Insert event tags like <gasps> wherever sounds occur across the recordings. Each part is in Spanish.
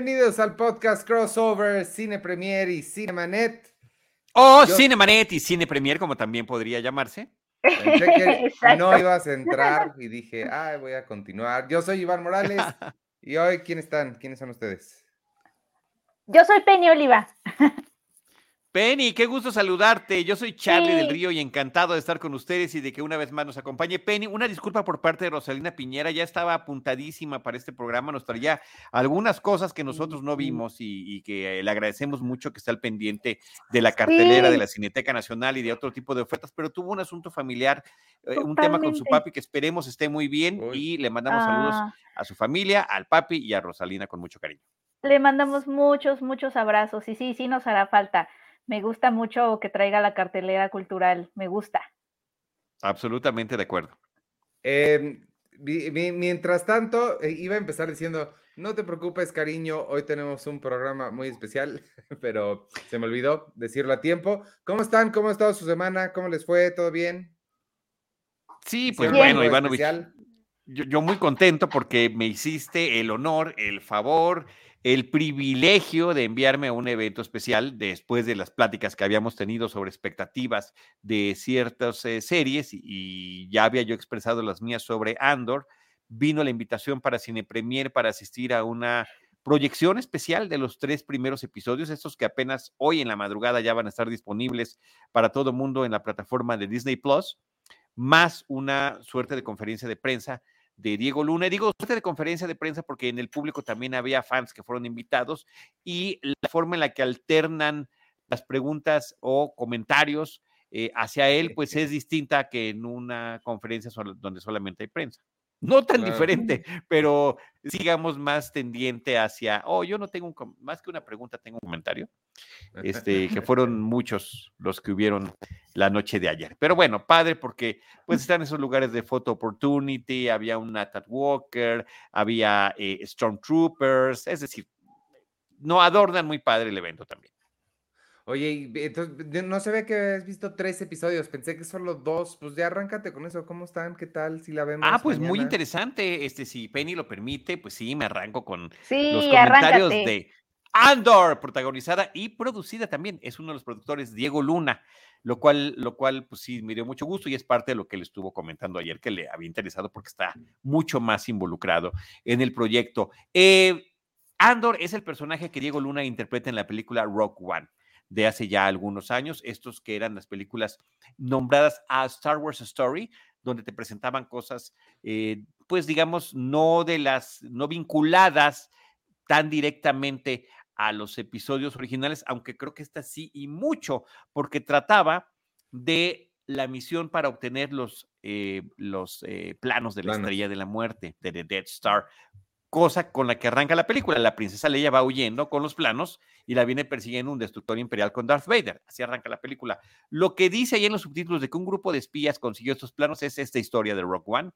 Bienvenidos al podcast crossover Cine Premier y Cinemanet. O Cinemanet y Cine Premier, como también podría llamarse. Pensé que <laughs> no ibas a entrar y dije, ay, voy a continuar. Yo soy Iván Morales <laughs> y hoy, ¿quién están? ¿Quiénes son ustedes? Yo soy Penny Oliva. <laughs> Penny, qué gusto saludarte. Yo soy Charlie del Río y encantado de estar con ustedes y de que una vez más nos acompañe. Penny, una disculpa por parte de Rosalina Piñera, ya estaba apuntadísima para este programa, nos traía algunas cosas que nosotros no vimos y, que eh, le agradecemos mucho que está al pendiente de la cartelera de la Cineteca Nacional y de otro tipo de ofertas, pero tuvo un asunto familiar, eh, un tema con su papi que esperemos esté muy bien y le mandamos saludos ah. a su familia, al papi y a Rosalina con mucho cariño. Le mandamos muchos, muchos abrazos y sí, sí nos hará falta. Me gusta mucho que traiga la cartelera cultural, me gusta. Absolutamente de acuerdo. Em, mientras tanto, eh, iba a empezar diciendo, no te preocupes, cariño, hoy tenemos un programa muy especial, <laughs> pero se me olvidó decirlo a tiempo. ¿Cómo están? ¿Cómo ha estado su semana? ¿Cómo les fue? ¿Todo bien? Sí, pues bueno, Ivanovich. Yo, yo muy contento porque me hiciste el honor, el favor el privilegio de enviarme a un evento especial después de las pláticas que habíamos tenido sobre expectativas de ciertas eh, series y ya había yo expresado las mías sobre Andor. Vino la invitación para Cine Premier para asistir a una proyección especial de los tres primeros episodios, estos que apenas hoy en la madrugada ya van a estar disponibles para todo mundo en la plataforma de Disney Plus, más una suerte de conferencia de prensa de Diego Luna. digo suerte de conferencia de prensa porque en el público también había fans que fueron invitados y la forma en la que alternan las preguntas o comentarios eh, hacia él, pues es distinta que en una conferencia donde solamente hay prensa no tan diferente, pero sigamos más tendiente hacia, oh, yo no tengo un, más que una pregunta, tengo un comentario, <laughs> este, que fueron muchos los que hubieron la noche de ayer. Pero bueno, padre, porque pues están esos lugares de photo opportunity, había un Nathan Walker, había eh, Stormtroopers, es decir, no adornan muy padre el evento también. Oye, entonces no se ve que has visto tres episodios, pensé que solo dos, pues ya arráncate con eso, ¿cómo están? ¿Qué tal? Si la vemos. Ah, pues muy interesante, este, si Penny lo permite, pues sí, me arranco con los comentarios de Andor, protagonizada y producida también, es uno de los productores, Diego Luna, lo cual, lo cual, pues sí, me dio mucho gusto y es parte de lo que le estuvo comentando ayer, que le había interesado porque está mucho más involucrado en el proyecto. Eh, Andor es el personaje que Diego Luna interpreta en la película Rock One de hace ya algunos años, estos que eran las películas nombradas a Star Wars Story, donde te presentaban cosas, eh, pues digamos, no de las, no vinculadas tan directamente a los episodios originales, aunque creo que esta sí y mucho, porque trataba de la misión para obtener los, eh, los eh, planos de la estrella de la muerte, de The Dead Star, cosa con la que arranca la película. La princesa Leia va huyendo con los planos y la viene persiguiendo un destructor imperial con Darth Vader. Así arranca la película. Lo que dice ahí en los subtítulos de que un grupo de espías consiguió estos planos es esta historia de Rock One,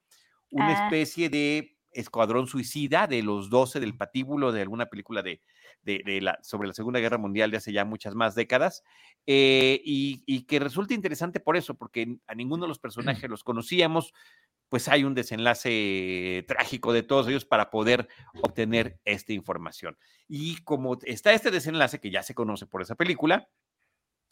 una ah. especie de escuadrón suicida de los 12 del patíbulo de alguna película de, de, la, sobre la Segunda Guerra Mundial de hace ya muchas más décadas, eh, y, y, que resulta interesante por eso, porque a ninguno de los <clears throat> personajes los conocíamos, pues hay un desenlace trágico de todos ellos para poder obtener esta información. Y como está este desenlace que ya se conoce por esa película,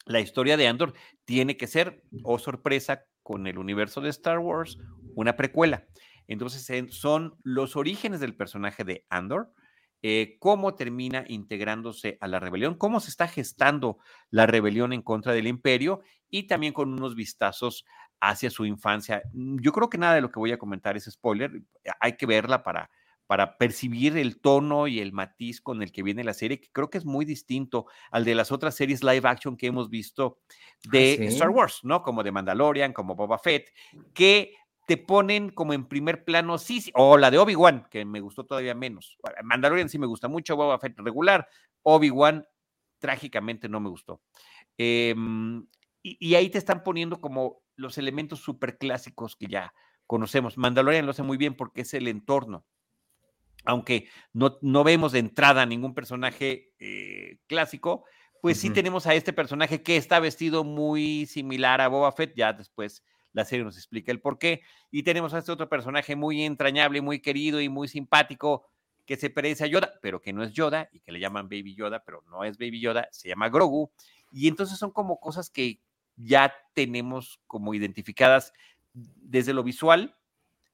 la historia de Andor tiene que ser, o oh sorpresa, con el universo de Star Wars, una precuela. Entonces son los orígenes del personaje de Andor, eh, cómo termina integrándose a la rebelión, cómo se está gestando la rebelión en contra del imperio y también con unos vistazos hacia su infancia. Mm, yo creo que nada de lo que voy a comentar es spoiler, hay que verla para, para percibir el tono y el matiz con el que viene la serie, que creo que es muy distinto al de las otras series live action que hemos visto ah, de Star Wars, ¿no? Como de Mandalorian, como Boba Fett, que te ponen como en primer plano, sí, sí o la de Obi-Wan, que me gustó todavía menos. Mandalorian sí me gusta mucho, Boba Fett regular, Obi-Wan trágicamente no me gustó. Em, y, ahí te están poniendo como los elementos súper clásicos que ya conocemos. Mandalorian lo hace muy bien porque es el entorno. Aunque no, no vemos de entrada ningún personaje eh, clásico, pues sí tenemos a este personaje que está vestido muy similar a Boba Fett, ya después la serie nos explica el por qué. Y tenemos a este otro personaje muy entrañable, muy querido y muy simpático, que se parece a Yoda, pero que no es Yoda y que le llaman Baby Yoda, pero no es Baby Yoda, se llama Grogu. Y entonces son como cosas que ya tenemos como identificadas desde lo visual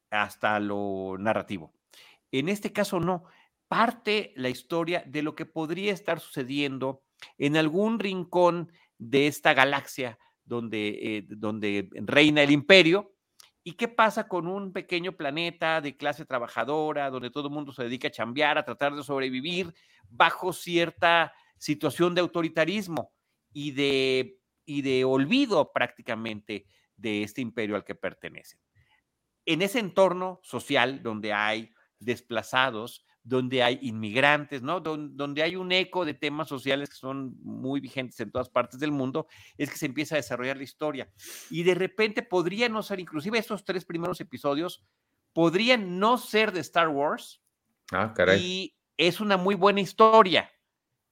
hasta lo narrativo. En este caso no, parte la historia de lo que podría estar sucediendo en algún rincón de esta galaxia donde, eh, donde reina el imperio ¿Y qué pasa con un pequeño planeta de clase trabajadora, donde todo el mundo se dedica a chambear, a tratar de sobrevivir bajo cierta situación de autoritarismo y de, y de olvido prácticamente de este imperio al que pertenecen? En ese entorno social donde hay desplazados, donde hay inmigrantes, ¿no? donde hay un eco de temas sociales que son muy vigentes en todas partes del mundo, es que se empieza a desarrollar la historia. Y de repente podría no ser, inclusive estos tres primeros episodios, podrían no ser de Star Wars. Ah, caray. Y es una muy buena historia.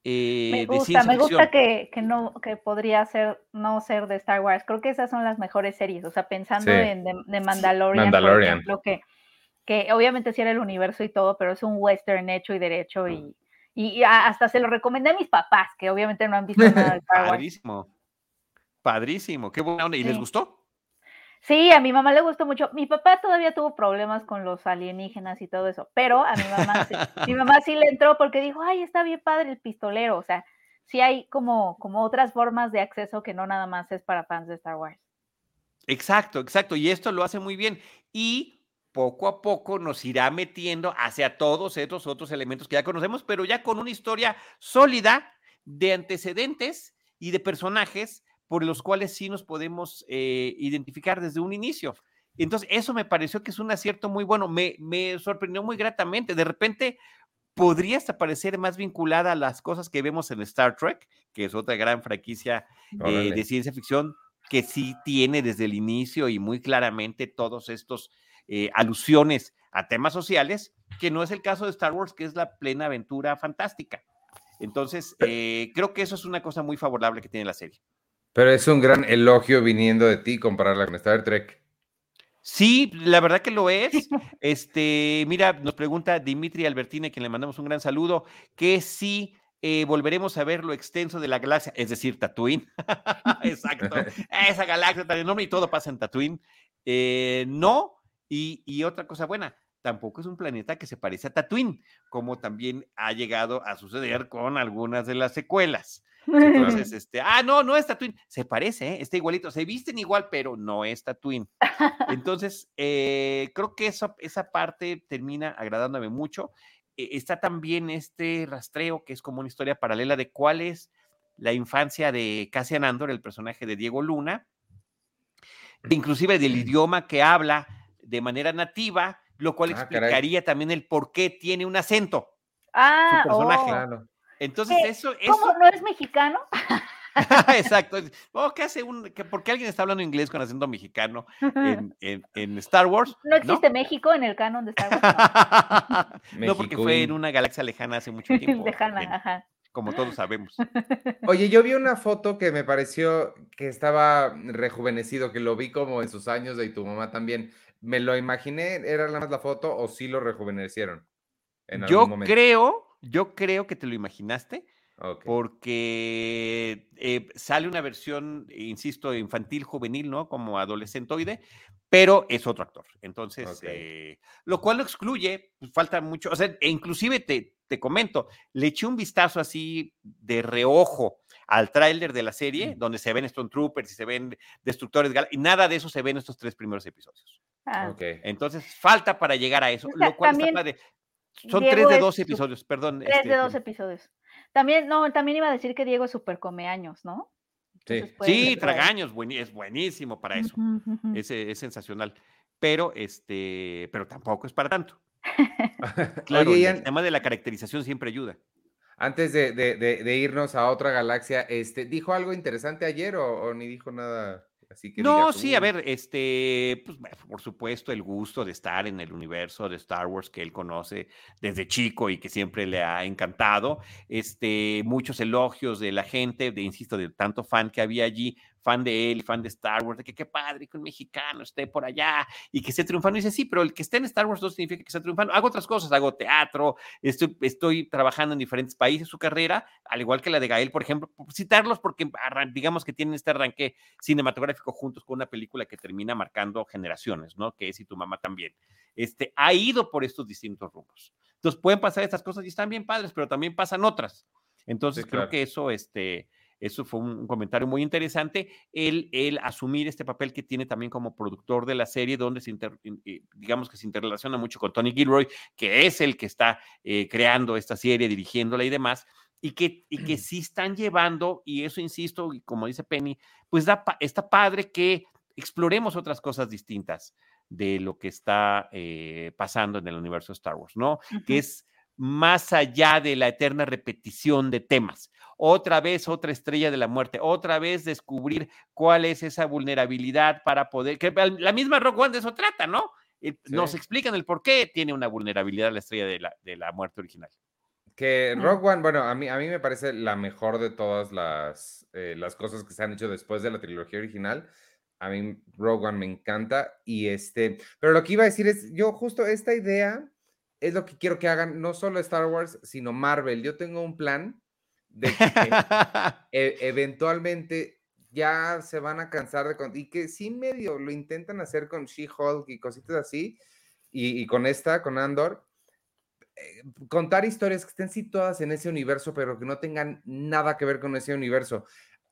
Eh, me gusta, me gusta que, no, que podría ser, no ser de Star Wars. Creo que esas son las mejores series. O sea, pensando en de, Mandalorian, Mandalorian. Por ejemplo, que que obviamente sí era el universo y todo, pero es un western hecho y derecho y, y, hasta se lo recomendé a mis papás, que obviamente no han visto nada de Star Wars. Padrísimo, padrísimo, qué buena onda. ¿Y les gustó? Sí, a mi mamá le gustó mucho. Mi papá todavía tuvo problemas con los alienígenas y todo eso, pero a mi mamá, sí, mi <laughs> mamá sí le entró porque dijo, ay, está bien padre el pistolero. O sea, sí hay como, como otras formas de acceso que no nada más es para fans de Star Wars. Exacto, exacto. Y esto lo hace muy bien. Y poco a poco nos irá metiendo hacia todos estos otros elementos que ya conocemos, pero ya con una historia sólida de antecedentes y de personajes por los cuales sí nos podemos eh, identificar desde un inicio. Entonces, eso me pareció que es un acierto muy bueno, me, me sorprendió muy gratamente. De repente, podría hasta parecer más vinculada a las cosas que vemos en Star Trek, que es otra gran franquicia eh, de ciencia ficción que sí tiene desde el inicio y muy claramente todos estos eh, alusiones a temas sociales, que no es el caso de Star Wars, que es la plena aventura fantástica. Entonces, eh, creo que eso es una cosa muy favorable que tiene la serie. Pero es un gran elogio viniendo de ti compararla con Star Trek. Sí, la verdad que lo es. <laughs> Este, mira, nos pregunta Dimitri Albertine, quien le mandamos un gran saludo, que si eh, volveremos a ver lo extenso de la galaxia, es decir, Tatooine. <laughs> Exacto. <laughs> Esa galaxia tan enorme y todo pasa en Tatooine. no, y, otra cosa buena, tampoco es un planeta que se parece a Tatooine, como también ha llegado a suceder con algunas de las secuelas. Entonces, <laughs> este, ah, no, no es Tatooine, se parece, ¿eh? está igualito, se visten igual, pero no es Tatooine. Entonces, eh, creo que eso, esa parte termina agradándome mucho. E, está también este rastreo, que es como una historia paralela de cuál es la infancia de Cassian Andor, el personaje de Diego Luna, inclusive del idioma que habla, de manera nativa, lo cual ah, explicaría también el por qué tiene un acento. Ah, su personaje. Oh. Entonces, eso, ¿Cómo no es mexicano? <laughs> Exacto. Oh, ¿qué hace un, ¿Por qué alguien está hablando inglés con acento mexicano en, <laughs> Star Wars? No existe México en el canon de Star Wars. no, <laughs> porque fue en una galaxia lejana hace mucho tiempo. lejana, ajá como todos sabemos. Oye, yo vi una foto que me pareció que estaba rejuvenecido, que lo vi como en sus años de y tu mamá también. ¿Me lo imaginé? ¿Era nada más la foto o sí lo rejuvenecieron? yo creo, yo creo que te lo imaginaste. Porque eh, sale una versión, insisto, infantil, juvenil, ¿no? Como adolescentoide, pero es otro actor. Entonces, eh, lo cual no excluye, pues, falta mucho, o sea, e inclusive te, te comento, le eché un vistazo así de reojo al tráiler de la serie, donde se ven Stone Troopers y se ven Destructores, y nada de eso se ve en estos tres primeros episodios. Ah. Entonces, falta para llegar a eso, lo cual está padre. Son tres de dos episodios, perdón. Tres de este, dos episodios. También, no, también iba a decir que Diego es súper come años, ¿no? sí, sí tragaños, es buenísimo para eso. es, es, sensacional. Pero, este, pero tampoco es para tanto. <laughs> claro, el tema de la caracterización siempre ayuda. Antes de, irnos a otra galaxia, este, ¿dijo algo interesante ayer o ni dijo nada? No, sí, a ver, este, pues, por supuesto, el gusto de estar en el universo de Star Wars que él conoce desde chico y que siempre le ha encantado. Este, muchos elogios de la gente, de insisto, de tanto fan que había allí, fan de él, fan de Star Wars, de que qué padre que un mexicano esté por allá y que esté triunfando. Y dice, sí, pero el que esté en Star Wars no significa que esté triunfando. Hago otras cosas, hago teatro, estoy, estoy trabajando en diferentes países. Su carrera, al igual que la de Gael, por ejemplo, citarlos porque digamos que tienen este arranque cinematográfico juntos con una película que termina marcando generaciones, ¿no? Que es Y tu mamá también. Este, ha ido por estos distintos rumbos. Entonces pueden pasar estas cosas y están bien padres, pero también pasan otras. Entonces creo que eso, este, eso fue un comentario muy interesante, el, el, asumir este papel que tiene también como productor de la serie, donde se eh, digamos que se interrelaciona mucho con Tony Gilroy, que es el que está eh, creando esta serie, dirigiéndola y demás, y que, y que <clears throat> sí están llevando, y eso insisto, y como dice Penny, pues da, está padre que exploremos otras cosas distintas de lo que está eh, pasando en el universo de Star Wars, ¿no? Que es más allá de la eterna repetición de temas. Otra vez, otra estrella de la muerte, otra vez descubrir cuál es esa vulnerabilidad para poder, que la misma Rock One de eso trata, ¿no? Nos explican el por qué tiene una vulnerabilidad la estrella de la, de la muerte original. Que Rock One, bueno, a mí, a mí me parece la mejor de todas las, eh, las cosas que se han hecho después de la trilogía original. A mí Rogue One me encanta y este, pero lo que iba a decir es, yo justo esta idea es lo que quiero que hagan, no solo Star Wars, sino Marvel. Yo tengo un plan de que <laughs> e, eventualmente ya se van a cansar de... Y que sí medio lo intentan hacer con She-Hulk y cositas así, y, con esta, con Andor, eh, contar historias que estén situadas en ese universo, pero que no tengan nada que ver con ese universo.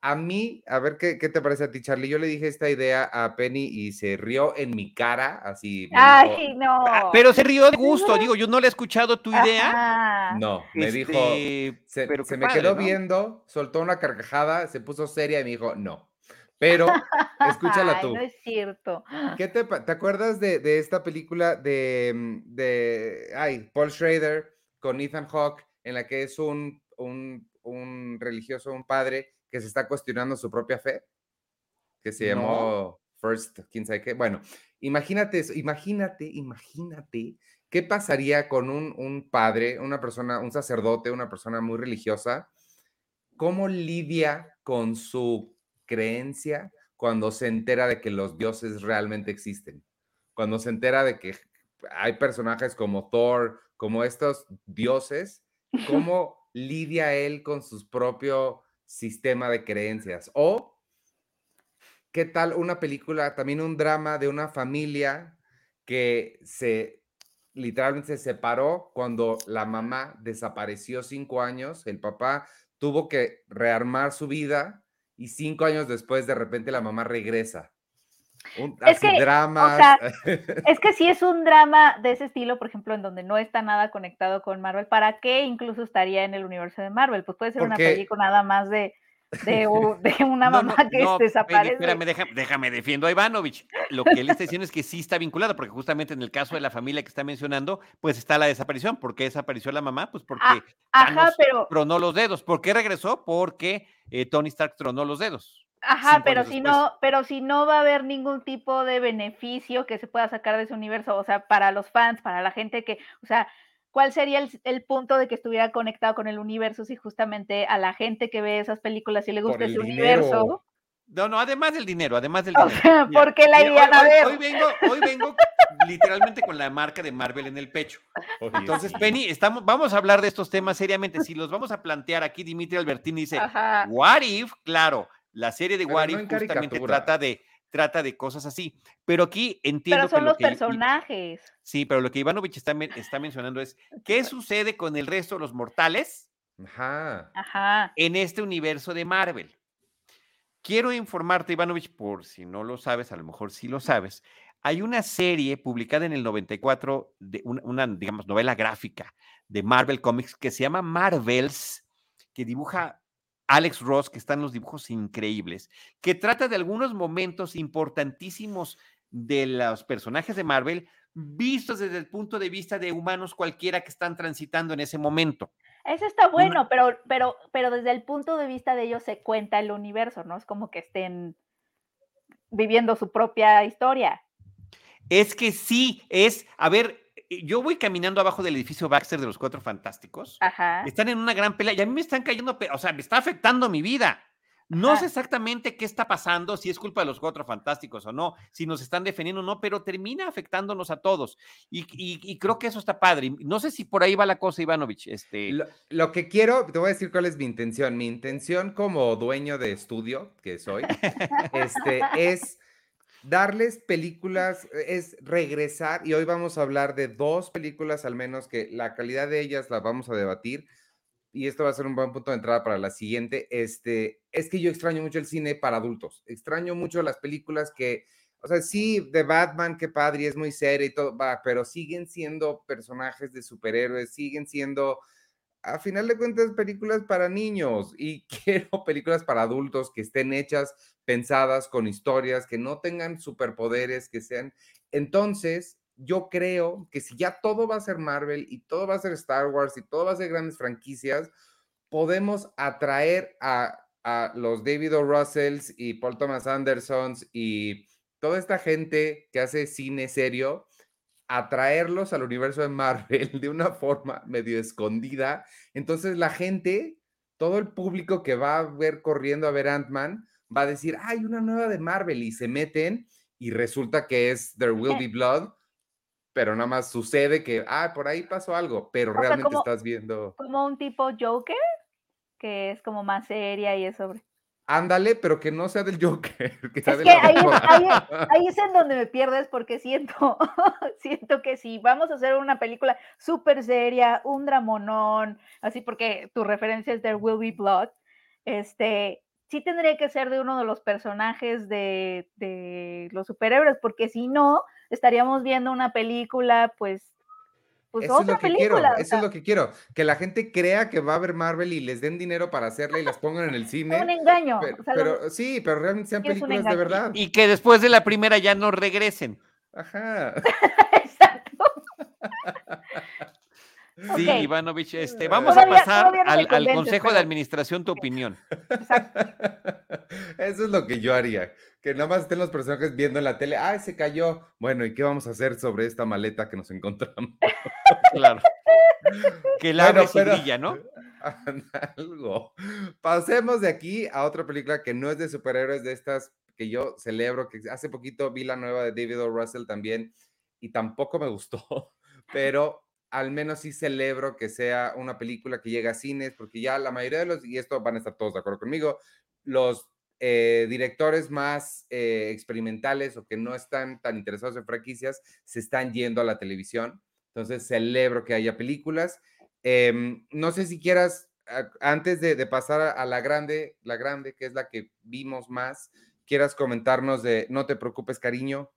A mí, a ver qué, qué, te parece a ti, Charlie. Yo le dije esta idea a Penny y se rió en mi cara, así. Ay, no. Ah, pero se rió de gusto, digo, yo no le he escuchado tu idea. No, me dijo, este, se, pero se me quedó viendo, soltó una carcajada, se puso seria y me dijo, no. Pero, <laughs> escúchala tú. no es cierto. ¿Qué te, te acuerdas de, de, esta película de, mm, de, ay, Paul Schrader con Ethan Hawke, en la que es un, un, un religioso, un padre, que se está cuestionando su propia fe, que se llamó First, quién sabe qué. Bueno, imagínate eso, imagínate, imagínate qué pasaría con un, un padre, una persona, un sacerdote, una persona muy religiosa, cómo lidia con su creencia cuando se entera de que los dioses realmente existen, cuando se entera de que hay personajes como Thor, como estos dioses, <laughs> cómo lidia él con sus propios sistema de creencias. O, ¿qué tal una película, también un drama de una familia que se literalmente se separó cuando la mamá desapareció cinco años, el papá tuvo que rearmar su vida y cinco años después de repente la mamá regresa. Un, es que, <laughs> es que si es un drama de ese estilo, por ejemplo, en donde no está nada conectado con Marvel, ¿para qué incluso estaría en el universo de Marvel? Pues puede ser una película nada más de, de, <laughs> una mamá que desaparece. Espérame, déjame, déjame, defiendo a Ivanovich. Lo que él está diciendo es que sí está vinculado, porque justamente en el caso de la familia que está mencionando, pues está la desaparición. ¿Por qué desapareció la mamá? Pues porque ah, pero... tronó los dedos. ¿Por qué regresó? Porque eh, Tony Stark tronó los dedos. Ajá, pero si no, pero si no va a haber ningún tipo de beneficio que se pueda sacar de ese universo, o sea, para los fans, para la gente que, o sea, ¿cuál sería el, punto de que estuviera conectado con el universo si justamente a la gente que ve esas películas y le gusta ese universo? No, no, además del dinero, además del dinero. ¿Por qué la irían a ver? Hoy vengo, hoy vengo literalmente con la marca de Marvel en el pecho. Entonces, Penny, estamos, vamos a hablar de estos temas seriamente. Si los vamos a plantear aquí, Dimitri Albertini dice, what if, claro, la serie de Wari justamente trata de, trata de cosas así. Pero aquí entiendo. Pero son los personajes. Sí, pero lo que Ivanovich está, está mencionando es: <laughs> ¿qué sucede con el resto de los mortales Ajá. en este universo de Marvel? Quiero informarte, Ivanovich, por si no lo sabes, a lo mejor sí lo sabes. Hay una serie publicada en el 94, de una, una digamos, novela gráfica de Marvel Comics que se llama Marvels, que dibuja Alex Ross, que están los dibujos increíbles, que trata de algunos momentos importantísimos de los personajes de Marvel vistos desde el punto de vista de humanos cualquiera que están transitando en ese momento. Eso está bueno, pero, pero, pero desde el punto de vista de ellos se cuenta el universo, ¿no? Es como que estén viviendo su propia historia. Es que sí, es, a ver, yo voy caminando abajo del edificio Baxter de los Cuatro Fantásticos. Están en una gran pelea y a mí me están cayendo, o sea, me está afectando mi vida. No sé exactamente qué está pasando, si es culpa de los cuatro fantásticos o no, si nos están defendiendo o no, pero termina afectándonos a todos. Y, creo que eso está padre. No sé si por ahí va la cosa, Ivanovich. Este... Lo, que quiero, te voy a decir cuál es mi intención. Mi intención como dueño de estudio, que soy, este, es darles películas, es regresar, y hoy vamos a hablar de dos películas al menos que la calidad de ellas la vamos a debatir y esto va a ser un buen punto de entrada para la siguiente, este, es que yo extraño mucho el cine para adultos, extraño mucho las películas que, o sea, sí, de Batman, qué padre, es muy serio y todo, va, pero siguen siendo personajes de superhéroes, siguen siendo, a final de cuentas, películas para niños y <laughs> quiero películas para adultos que estén hechas, pensadas, con historias, que no tengan superpoderes, que sean, entonces, yo creo que si ya todo va a ser Marvel y todo va a ser Star Wars y todo va a ser grandes franquicias, podemos atraer a, los David O. Russells y Paul Thomas Andersons y toda esta gente que hace cine serio, atraerlos al universo de Marvel <laughs> de una forma medio escondida. Entonces la gente, todo el público que va a ver corriendo a ver Ant-Man, va a decir, hay una nueva de Marvel y se meten y resulta que es There Will Be Blood pero nada más sucede que, ah, por ahí pasó algo, pero realmente estás viendo. Como un tipo Joker, que es como más seria y es sobre. Ándale, pero que no sea del Joker. <laughs> Que es que ahí, <laughs> ahí, es en donde me pierdes porque siento, <laughs> siento que si vamos a hacer una película súper seria, un dramonón, así porque tu referencia es There Will Be Blood, este, sí tendría que ser de uno de los personajes de, de los superhéroes, porque si no, estaríamos viendo una película, pues, pues eso otra es lo que película. Quiero, eso es lo que quiero, que la gente crea que va a ver Marvel y les den dinero para hacerla y las pongan en el <laughs> cine. Un engaño. Pero, sí, pero realmente sean películas de verdad. Y que después de la primera ya no regresen. Ajá. Exacto. <laughs> Sí, Ivanovich, este, vamos a pasar al, Consejo de Administración tu opinión. Eso es lo que yo haría, que nada más estén los personajes viendo en la tele, ¡ay, se cayó! Bueno, ¿y qué vamos a hacer sobre esta maleta que nos encontramos? Claro. Que la bueno, brilla, ¿no? <laughs> Algo. Pasemos de aquí a otra película que no es de superhéroes, de estas que yo celebro, que hace poquito vi la nueva de David O. Russell también y tampoco me gustó, <laughs> pero al menos sí celebro que sea una película que llega a cines, porque ya la mayoría de los, y esto van a estar todos de acuerdo conmigo, los eh, directores más eh, experimentales o que no están tan interesados en franquicias se están yendo a la televisión. Entonces celebro que haya películas. Em, no sé si quieras, antes de, pasar a, la grande, la grande, que es la que vimos más, quieras comentarnos de No te preocupes, cariño,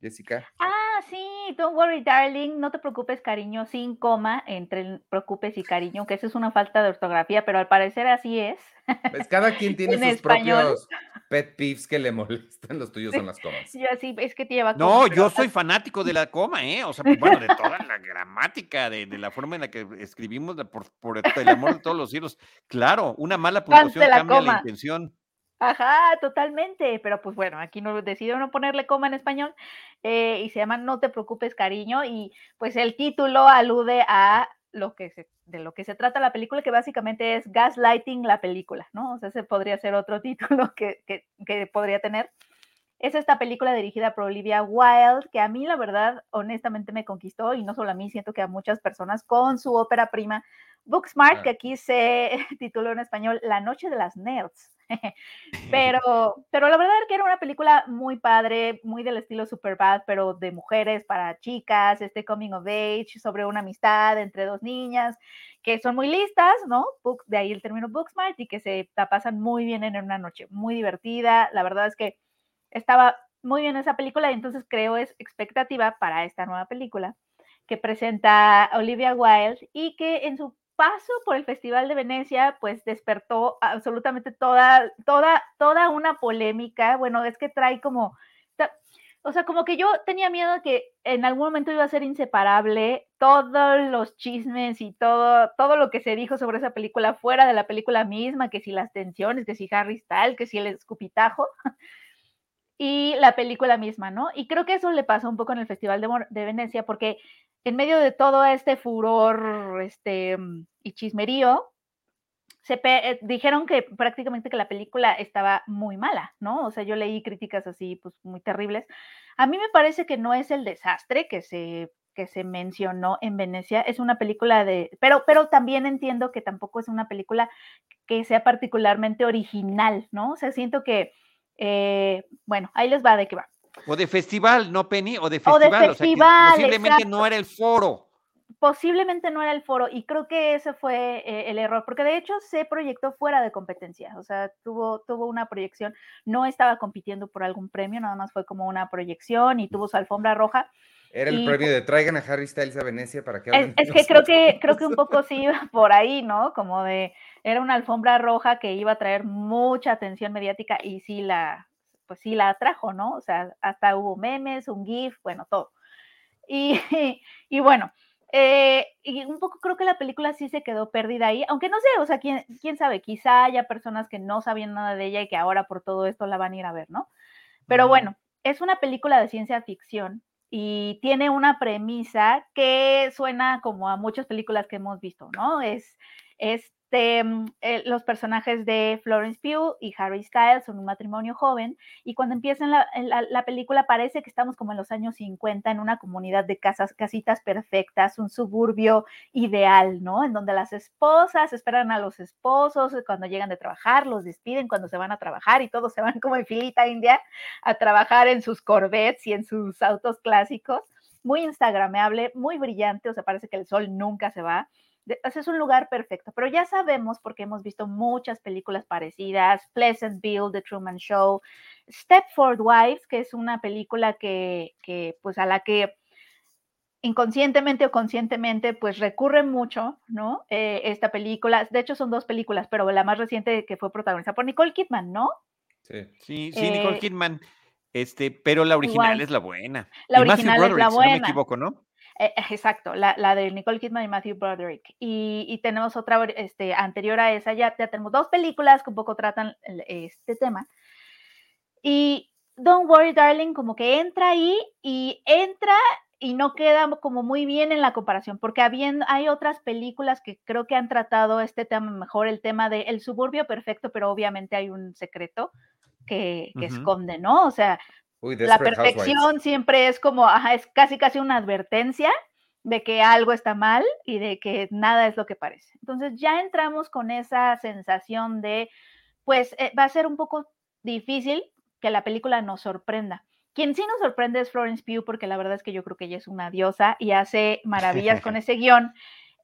Jessica. Ah, sí, don't worry, darling, no te preocupes, cariño, sin coma entre preocupes y cariño, que eso es una falta de ortografía, pero al parecer así es. Pues cada quien <laughs> tiene sus propios pet peeves que le molestan, los tuyos son las comas. <laughs> Yo sí, es que te lleva No, yo soy fanático de la coma, ¿eh? O sea, pues, bueno, de toda la gramática, de, la forma en la que escribimos, por, por, el amor de todos los hijos. Claro, una mala puntuación cambia la intención. Ajá, totalmente, pero pues bueno, aquí no decidió no ponerle coma en español eh, y se llama No te preocupes, cariño, y pues el título alude a lo que se, de lo que se trata la película, que básicamente es gaslighting la película, ¿no? O sea, ese podría ser otro <laughs> título que, que, que podría tener. Es esta película dirigida por Olivia Wilde, que a mí la verdad, honestamente me conquistó, y no solo a mí, siento que a muchas personas, con su ópera prima Booksmart, que aquí se <laughs> tituló en español La Noche de las Nerds. <laughs> <laughs> pero, pero la verdad es que era una película muy padre, muy del estilo Superbad, pero de mujeres para chicas, este coming of age sobre una amistad entre dos niñas que son muy listas, ¿no? Book, de ahí el término Booksmart y que se la pasan muy bien en una noche, muy divertida. La verdad es que estaba muy bien esa película y entonces creo es expectativa para esta nueva película que presenta Olivia Wilde y que en su paso por el Festival de Venecia, pues despertó absolutamente toda, toda, toda una polémica. Bueno, es que trae como, o sea, como que yo tenía miedo que en algún momento iba a ser inseparable todos los chismes y todo, todo lo que se dijo sobre esa película fuera de la película misma, que si las tensiones, que si Harry Styles, que si el escupitajo. Y la película misma, ¿no? Y creo que eso le pasó un poco en el Festival de, de Venecia, porque en medio de todo este furor este, y chismerío, se eh, dijeron que prácticamente que la película estaba muy mala, ¿no? O sea, yo leí críticas así, pues muy terribles. A mí me parece que no es el desastre que se que se mencionó en Venecia. Es una película de, pero, pero también entiendo que tampoco es una película que sea particularmente original, ¿no? O sea, siento que, eh, bueno, ahí les va de qué va. O de festival, no Penny, o de festival. O de festival. posiblemente no era el foro posiblemente no era el foro y creo que ese fue eh, el error, porque de hecho se proyectó fuera de competencia, o sea, tuvo, tuvo una proyección, no estaba compitiendo por algún premio, nada más fue como una proyección y tuvo su alfombra roja. Era el premio de traigan a Harry Styles a Venecia para que Es, es que creo que creo que un poco <laughs> sí iba por ahí, ¿no? Como de era una alfombra roja que iba a traer mucha atención mediática y sí la pues sí la atrajo, ¿no? O sea, hasta hubo memes, un GIF, bueno, todo. Y, <laughs> y bueno, eh, y un poco creo que la película sí se quedó perdida ahí, aunque no sé, o sea, quién, quién sabe, quizá haya personas que no sabían nada de ella y que ahora por todo esto la van a ir a ver, ¿no? Pero bueno, es una película de ciencia ficción y tiene una premisa que suena como a muchas películas que hemos visto, ¿no? Es, es este, mm, eh, los personajes de Florence Pugh y Harry Styles son un matrimonio joven y cuando empieza la, la, película parece que estamos como en los años 50 en una comunidad de casas, casitas perfectas, un suburbio ideal, ¿no? En donde las esposas esperan a los esposos cuando llegan de trabajar, los despiden cuando se van a trabajar y todos se van como en filita india a trabajar en sus Corvettes y en sus autos clásicos. Muy instagramable, muy brillante, o sea, parece que el sol nunca se va es un lugar perfecto, pero ya sabemos porque hemos visto muchas películas parecidas, Pleasantville, The Truman Show, Stepford Wives, que es una película que, que, pues a la que inconscientemente o conscientemente pues recurre mucho, ¿no? Eh, esta película, de hecho son dos películas, pero la más reciente que fue protagonizada por Nicole Kidman, ¿no? Sí, sí, sí Nicole eh, Kidman. Este, pero la original es la buena. La original es la buena. Si no me equivoco, ¿no? Eh, eh, exacto, la, la, de Nicole Kidman y Matthew Broderick. Y, y, tenemos otra este, anterior a esa, ya, ya tenemos dos películas que un poco tratan este tema. Y Don't Worry Darling como que entra ahí y entra y no queda como muy bien en la comparación, porque habiendo, hay otras películas que creo que han tratado este tema mejor, el tema del el suburbio perfecto, pero obviamente hay un secreto que, que esconde, ¿no? O sea, la perfección siempre es como, ajá, es casi casi una advertencia de que algo está mal y de que nada es lo que parece. Entonces ya entramos con esa sensación de, pues eh, va a ser un poco difícil que la película nos sorprenda. Quien sí nos sorprende es Florence Pugh, porque la verdad es que yo creo que ella es una diosa y hace maravillas con <laughs> ese guion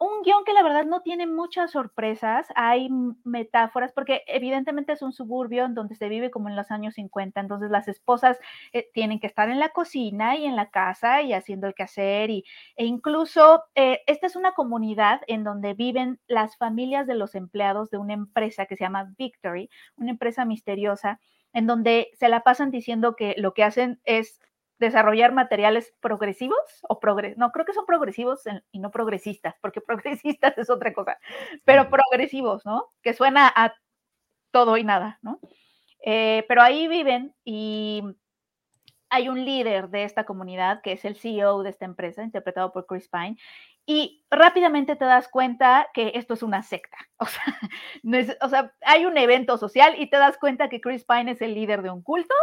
un guion que la verdad no tiene muchas sorpresas, hay metáforas, porque evidentemente es un suburbio en donde se vive como en los años 50, entonces las esposas eh, tienen que estar en la cocina y en la casa y haciendo el quehacer, y, e incluso eh, esta es una comunidad en donde viven las familias de los empleados de una empresa que se llama Victory, una empresa misteriosa, en donde se la pasan diciendo que lo que hacen es desarrollar materiales progresivos o progres no, creo que son progresivos y no progresistas, porque <laughs> progresistas es otra cosa, pero progresivos, ¿no? Que suena a todo y nada, ¿no? Eh, pero ahí viven y hay un líder de esta comunidad que es el CEO de esta empresa, interpretado por Chris Pine, y rápidamente te das cuenta que esto es una secta. <laughs> O sea, o sea, hay un evento social y te das cuenta que Chris Pine es el líder de un culto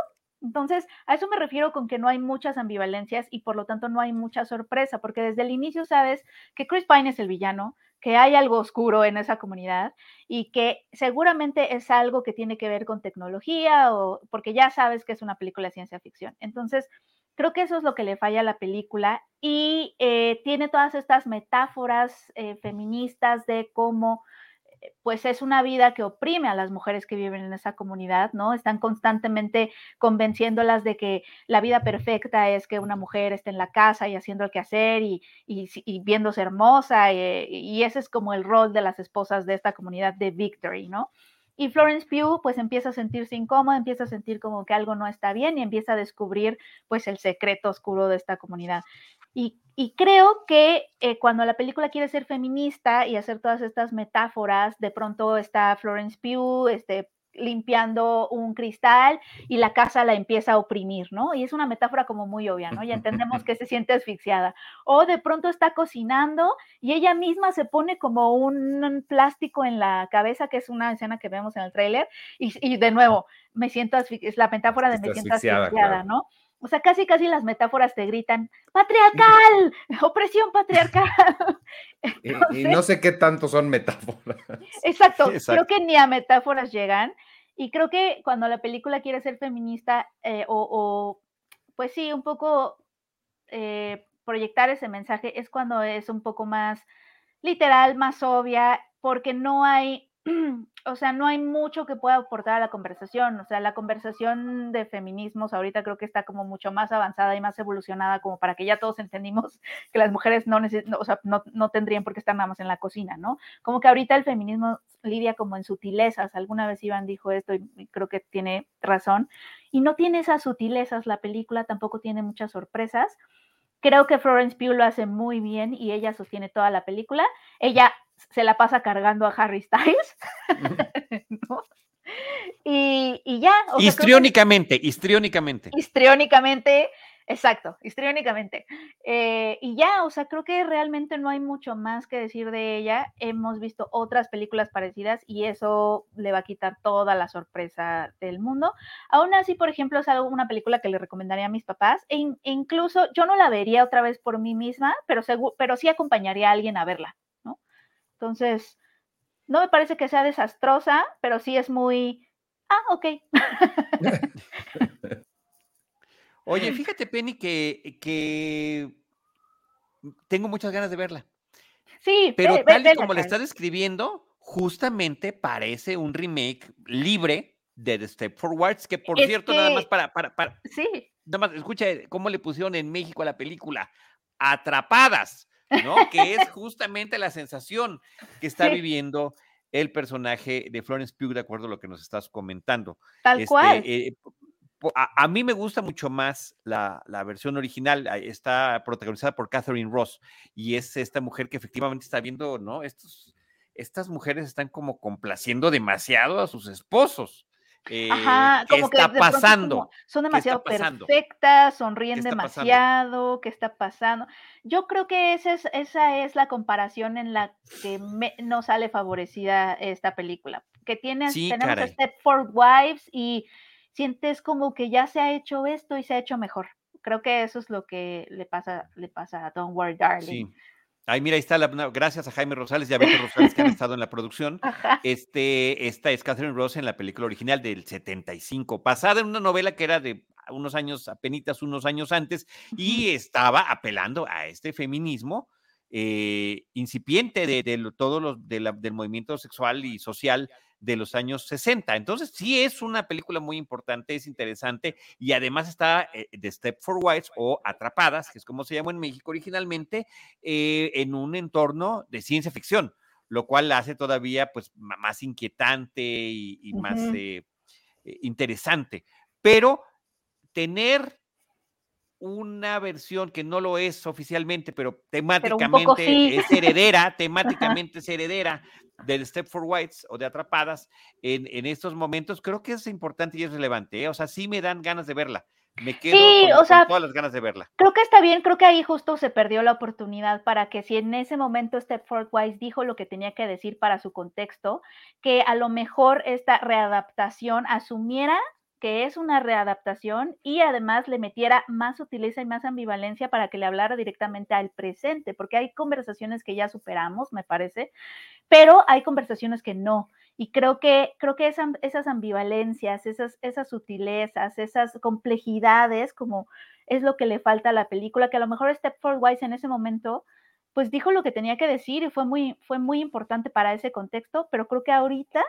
entonces, a eso me refiero con que no hay muchas ambivalencias y por lo tanto no hay mucha sorpresa, porque desde el inicio sabes que Chris Pine es el villano, que hay algo oscuro en esa comunidad y que seguramente es algo que tiene que ver con tecnología o porque ya sabes que es una película de ciencia ficción. Entonces, creo que eso es lo que le falla a la película y eh, tiene todas estas metáforas eh, feministas de cómo pues es una vida que oprime a las mujeres que viven en esa comunidad, ¿no? Están constantemente convenciéndolas de que la vida perfecta es que una mujer esté en la casa y haciendo el quehacer y, y, viéndose hermosa, y, y, ese es como el rol de las esposas de esta comunidad de Victory, ¿no? Y Florence Pugh pues empieza a sentirse incómoda, empieza a sentir como que algo no está bien y empieza a descubrir pues el secreto oscuro de esta comunidad. Y, creo que eh, cuando la película quiere ser feminista y hacer todas estas metáforas, de pronto está Florence Pugh, este, limpiando un cristal y la casa la empieza a oprimir, ¿no? Y es una metáfora como muy obvia, ¿no? Ya entendemos que se siente asfixiada. O de pronto está cocinando y ella misma se pone como un plástico en la cabeza, que es una escena que vemos en el tráiler, y, de nuevo, me siento es la metáfora de me siento asfixiada, ¿no? O sea, casi casi las metáforas te gritan, patriarcal, <laughs> opresión patriarcal. <laughs> y, no sé qué tanto son metáforas. <laughs> Exacto, creo que ni a metáforas llegan. Y creo que cuando la película quiere ser feminista eh, o, pues sí, un poco eh, proyectar ese mensaje es cuando es un poco más literal, más obvia, porque no hay <clears throat> o sea, no hay mucho que pueda aportar a la conversación. O sea, la conversación de feminismos ahorita creo que está como mucho más avanzada y más evolucionada como para que ya todos entendimos <laughs> que las mujeres no, o sea, no, no, tendrían por qué estar nada más en la cocina, ¿no? Como que ahorita el feminismo lidia como en sutilezas. Alguna vez Iván dijo esto y creo que tiene razón. Y no tiene esas sutilezas, la película tampoco tiene muchas sorpresas. Creo que Florence Pugh lo hace muy bien y ella sostiene toda la película. Ella se la pasa cargando a Harry Styles. <laughs> y, y, ya. histriónicamente, histriónicamente. Histriónicamente, exacto, histriónicamente. Eh, y ya, o sea, creo que realmente no hay mucho más que decir de ella. Hemos visto otras películas parecidas y eso le va a quitar toda la sorpresa del mundo. Aún así, por ejemplo, es algo, una película que le recomendaría a mis papás. E, incluso yo no la vería otra vez por mí misma, pero, pero sí acompañaría a alguien a verla. Entonces, no me parece que sea desastrosa, pero sí es muy, ah, ok. <laughs> Oye, fíjate, Penny, que, que tengo muchas ganas de verla. Sí, pero tal y como le estás escribiendo, justamente parece un remake libre de The Step Forwards, que por cierto, nada más para, para, para. Sí. Nada más, escucha cómo le pusieron en México a la película. Atrapadas. ¿No? que es <laughs> justamente la sensación que está viviendo el personaje de Florence Pugh, de acuerdo a lo que nos estás comentando. Tal cual. Este, eh, a, mí me gusta mucho más la, versión original, está protagonizada por Catherine Ross y es esta mujer que efectivamente está viendo, ¿no? Estos, estas mujeres están como complaciendo demasiado a sus esposos. Eh, Ajá, como ¿qué está pasando? son demasiado perfectas, sonríen demasiado, ¿qué está pasando? Yo creo que esa es, esa es la comparación en la que no sale favorecida esta película. Que tienes, tenemos Step for Wives y sientes como que ya se ha hecho esto y se ha hecho mejor. Creo que eso es lo que le pasa, le pasa a Don't Worry Darling. Sí. Ay, mira, ahí está, la, gracias a Jaime Rosales y a Beto Rosales que han <laughs> estado en la producción. Este, esta es Catherine Ross en la película original del 75, basada en una novela que era de unos años, apenas unos años antes, y estaba apelando a este feminismo eh, incipiente de, de todo lo, del movimiento sexual y social de los años 60. Entonces, sí es una película muy importante, es interesante y además está eh, The Step for Wives o Atrapadas, que es como se llamó en México originalmente, eh, en un entorno de ciencia ficción, lo cual la hace todavía pues más inquietante y, más eh, interesante. Pero tener una versión que no lo es oficialmente, pero temáticamente es heredera, <laughs> temáticamente es heredera del Step for Whites o de Atrapadas en, en, estos momentos, creo que es importante y es relevante. ¿eh? O sea, sí me dan ganas de verla. Me quedo con, todas las ganas de verla. Creo que está bien, creo que ahí justo se perdió la oportunidad para que si en ese momento Step for Whites dijo lo que tenía que decir para su contexto, que a lo mejor esta readaptación asumiera que es una readaptación y además le metiera más sutileza y más ambivalencia para que le hablara directamente al presente, porque hay conversaciones que ya superamos, me parece, pero hay conversaciones que no. Y creo que, creo que esas, ambivalencias, esas, esas sutilezas, esas complejidades, como es lo que le falta a la película, que a lo mejor Stepford Wise en ese momento, pues dijo lo que tenía que decir y fue muy, fue muy importante para ese contexto, pero creo que ahorita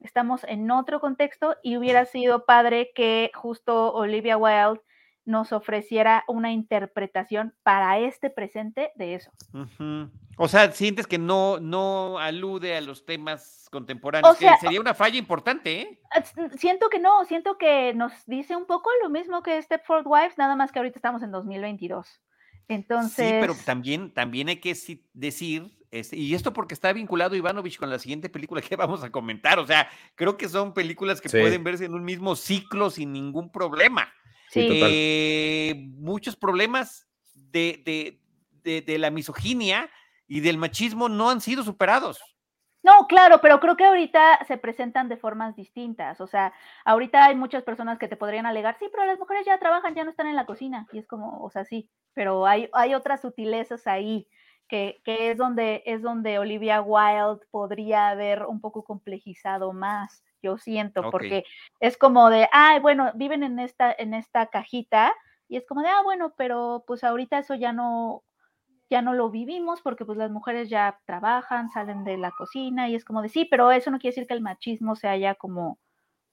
estamos en otro contexto y hubiera sido padre que justo Olivia Wilde nos ofreciera una interpretación para este presente de eso. O sea, sientes que no, no alude a los temas contemporáneos, que sería una falla importante, ¿eh? Siento que no, siento que nos dice un poco lo mismo que Stepford Wives, nada más que ahorita estamos en 2022. Entonces. Sí, pero también, también hay que decir, este, y esto porque está vinculado Ivanovich con la siguiente película <laughs> que vamos a comentar. O sea, creo que son películas que pueden verse en un mismo ciclo sin ningún problema. Sí. Eh, muchos problemas de, de la misoginia y del machismo no han sido superados. No, claro, pero creo que ahorita se presentan de formas distintas. O sea, ahorita hay muchas personas que te podrían alegar, sí, pero las mujeres ya trabajan, ya no están en la cocina. Y es como, o sea, sí, pero hay, hay otras sutilezas ahí que, que es, donde, es donde Olivia Wilde podría haber un poco complejizado más, yo siento, porque es como de, ay, bueno, viven en esta, en esta cajita y es como de, ah, bueno, pero pues ahorita eso ya no, ya no lo vivimos porque pues las mujeres ya trabajan, salen de la cocina y es como de sí, pero eso no quiere decir que el machismo se haya como,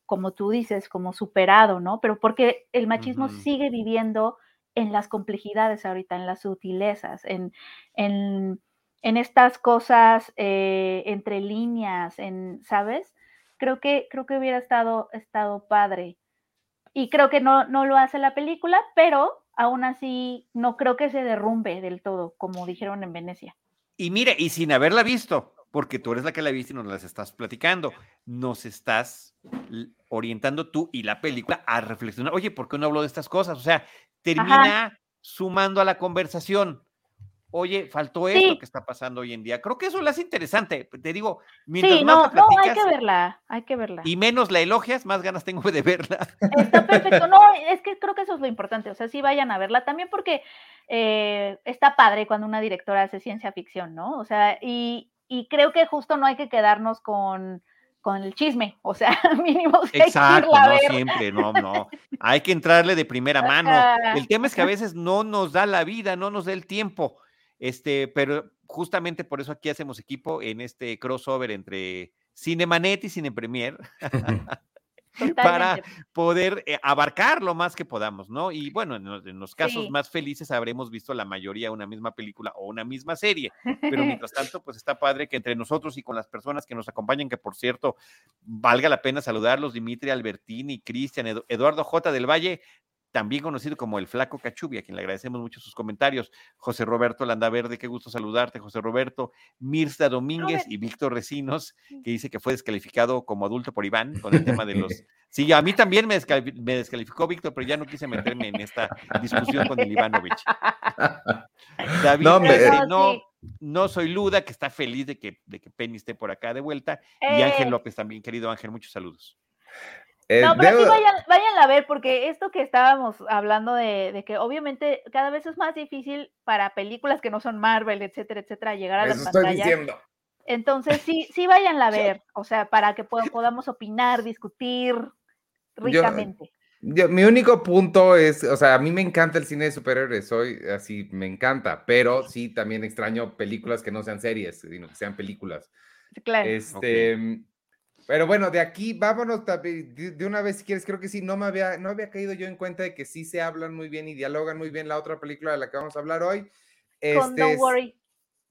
como tú dices, como superado, ¿no? Pero porque el machismo sigue viviendo en las complejidades ahorita, en las sutilezas, en, en, en estas cosas eh, entre líneas, en, ¿sabes? Creo que, creo que hubiera estado, estado padre. Y creo que no, no lo hace la película, pero aún así no creo que se derrumbe del todo, como dijeron en Venecia. Y mire, y sin haberla visto, porque tú eres la que la viste y nos las estás platicando, nos estás orientando tú y la película a reflexionar, oye, ¿por qué no hablo de estas cosas? O sea, termina sumando a la conversación oye, faltó esto que está pasando hoy en día. Creo que eso lo hace interesante. Te digo, mientras sí, no, no, hay que verla, hay que verla. Y menos la elogias, más ganas tengo de verla. Está <laughs> perfecto. No, es que creo que eso es lo importante. O sea, sí vayan a verla también porque eh, está padre cuando una directora hace ciencia ficción, ¿no? O sea, y, y creo que justo no hay que quedarnos con con el chisme, o sea, <laughs> mínimo. Exacto, no siempre, no, no. <laughs> Hay que entrarle de primera mano. El tema es que a veces no nos da la vida, no nos da el tiempo. Este, pero justamente por eso aquí hacemos equipo en este crossover entre Cinemanet y Cine Premier. <laughs> <laughs> para poder eh, abarcar lo más que podamos, ¿no? Y bueno, en los, casos más felices habremos visto la mayoría una misma película o una misma serie, pero mientras tanto, pues está padre que entre nosotros y con las personas que nos acompañan, que por cierto, valga la pena saludarlos, Dimitri Albertini, Cristian, Eduardo J. del Valle, también conocido como el Flaco Cachubi, a quien le agradecemos mucho sus comentarios. José Roberto Landaverde, qué gusto saludarte, José Roberto. Mirza Domínguez y Víctor Recinos, que dice que fue descalificado como adulto por Iván con el tema de los. <laughs> Sí, a mí también me, descalificó Víctor, pero ya no quise meterme en esta discusión con el Ivanovich. <laughs> David, no, no, soy Luda, que está feliz de que, de que Penny esté por acá de vuelta. Y Ángel eh. López también, querido Ángel, muchos saludos. Eh, no, pero sí vayan, vayan, a ver, porque esto que estábamos hablando de, que obviamente cada vez es más difícil para películas que no son Marvel, etcétera, etcétera, llegar a la pantalla. Entonces sí, sí vayan a ver, o sea, para que podamos opinar, discutir ricamente. mi único punto es, o sea, a mí me encanta el cine de superhéroes, soy así, me encanta, pero sí también extraño películas que no sean series, sino que sean películas. Claro. Este, pero bueno, de aquí vámonos de una vez si quieres, creo que sí, no me había, no había caído yo en cuenta de que sí se hablan muy bien y dialogan muy bien la otra película de la que vamos a hablar hoy. con Don't este, Worry.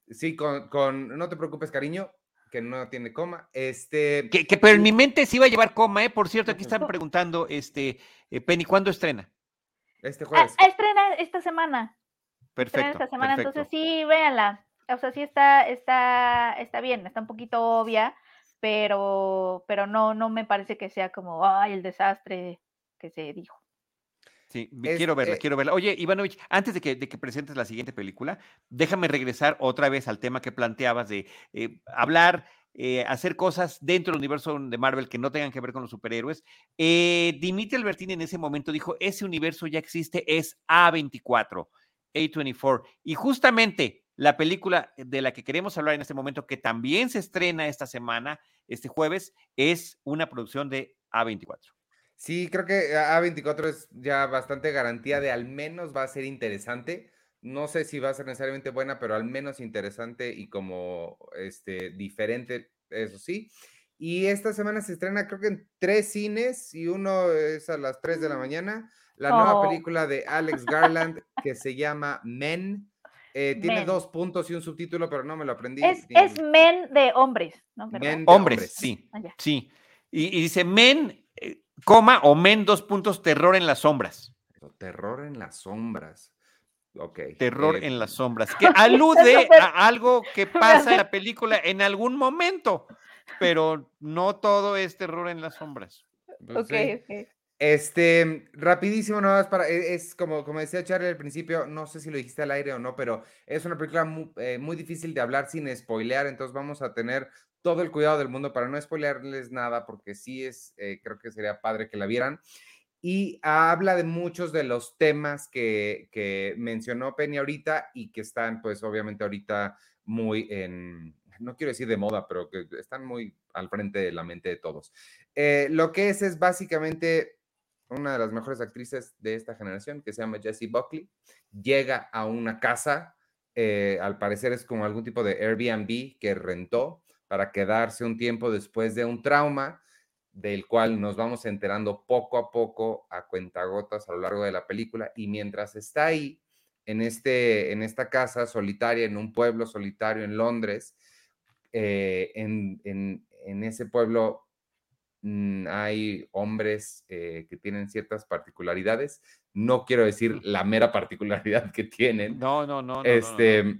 Sí, con, con No te preocupes, cariño, que no tiene coma. Este. Que, pero en mi mente sí va a llevar coma, ¿eh? Por cierto, aquí están <laughs> preguntando, este, eh, Penny, ¿cuándo estrena? Este jueves. estrena esta semana. Perfecto. esta semana, entonces sí, véanla. O sea, sí está, está, está bien, está un poquito obvia pero, pero no, no me parece que sea como, ay, el desastre que se dijo. Sí, quiero verla, quiero verla. Oye, Ivanovich, antes de que, de que, presentes la siguiente película, déjame regresar otra vez al tema que planteabas de eh, hablar, eh, hacer cosas dentro del universo de Marvel que no tengan que ver con los superhéroes. Eh, Dimitri Albertini en ese momento dijo, ese universo ya existe, es A24, A24. Y justamente la película de la que queremos hablar en este momento, que también se estrena esta semana, este jueves, es una producción de A24. Sí, creo que A24 es ya bastante garantía de al menos va a ser interesante. No sé si va a ser necesariamente buena, pero al menos interesante y como este, diferente, eso sí. Y esta semana se estrena creo que en tres cines y uno es a las 3 de la mm. mañana, la nueva película de Alex Garland que se llama Men eh, tiene dos puntos y un subtítulo, pero no me lo aprendí. Es, men de hombres, ¿no? Men de hombres, sí. Ah, sí. Y, dice men, eh, coma, o men dos puntos, terror en las sombras. Terror en las sombras. Okay. Terror eh, en las sombras, que <laughs> alude a algo que <laughs> pasa en la película en algún momento, pero no todo es terror en las sombras. Pues ok, ok. Este, rapidísimo, nada más para, e, es, como, como decía Charlie al principio, no sé si lo dijiste al aire o no, pero es una película muy, eh, muy difícil de hablar sin spoilear, entonces vamos a tener todo el cuidado del mundo para no spoilearles nada, porque sí es, eh, creo que sería padre que la vieran. Y habla de muchos de los temas que, que mencionó Penny ahorita y que están, pues, obviamente ahorita muy en, no quiero decir de moda, pero que están muy al frente de la mente de todos. Eh, lo que es es básicamente una de las mejores actrices de esta generación, que se llama Jessie Buckley, llega a una casa, eh, al parecer es como algún tipo de Airbnb que rentó para quedarse un tiempo después de un trauma del cual nos vamos enterando poco a poco a cuentagotas a lo largo de la película y mientras está ahí en, este, en esta casa solitaria, en un pueblo solitario en Londres, eh, en, en, ese pueblo hay hombres eh, que tienen ciertas particularidades. No quiero decir la mera particularidad que tienen. No, no, no. este,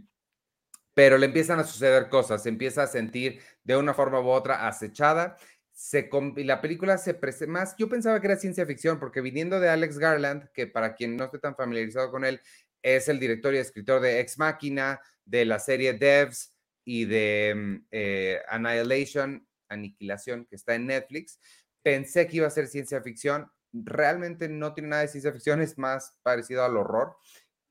Pero le empiezan a suceder cosas, se empieza a sentir de una forma u otra acechada. Se, y la película se presenta más, yo pensaba que era ciencia ficción, porque viniendo de Alex Garland, que para quien no esté tan familiarizado con él, es el director y escritor de Ex Machina, de la serie Devs y de mm, eh, Annihilation Aniquilación, que está en Netflix. Pensé que iba a ser ciencia ficción. Realmente no tiene nada de ciencia ficción, es más parecido al horror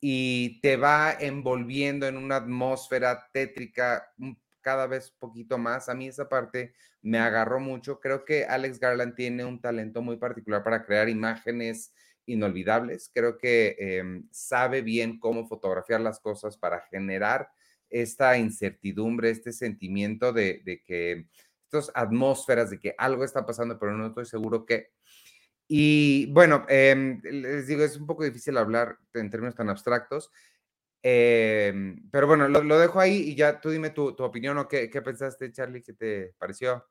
y te va envolviendo en una atmósfera tétrica cada vez poquito más. A mí esa parte me agarró mucho. Creo que Alex Garland tiene un talento muy particular para crear imágenes inolvidables. Creo que em, sabe bien cómo fotografiar las cosas para generar esta incertidumbre, este sentimiento de que atmósferas de que algo está pasando, pero no estoy seguro qué. Y bueno, em, les digo, es un poco difícil hablar en términos tan abstractos, em, pero bueno, lo, dejo ahí y ya tú dime tu, opinión o qué, qué, pensaste, Charlie, qué te pareció.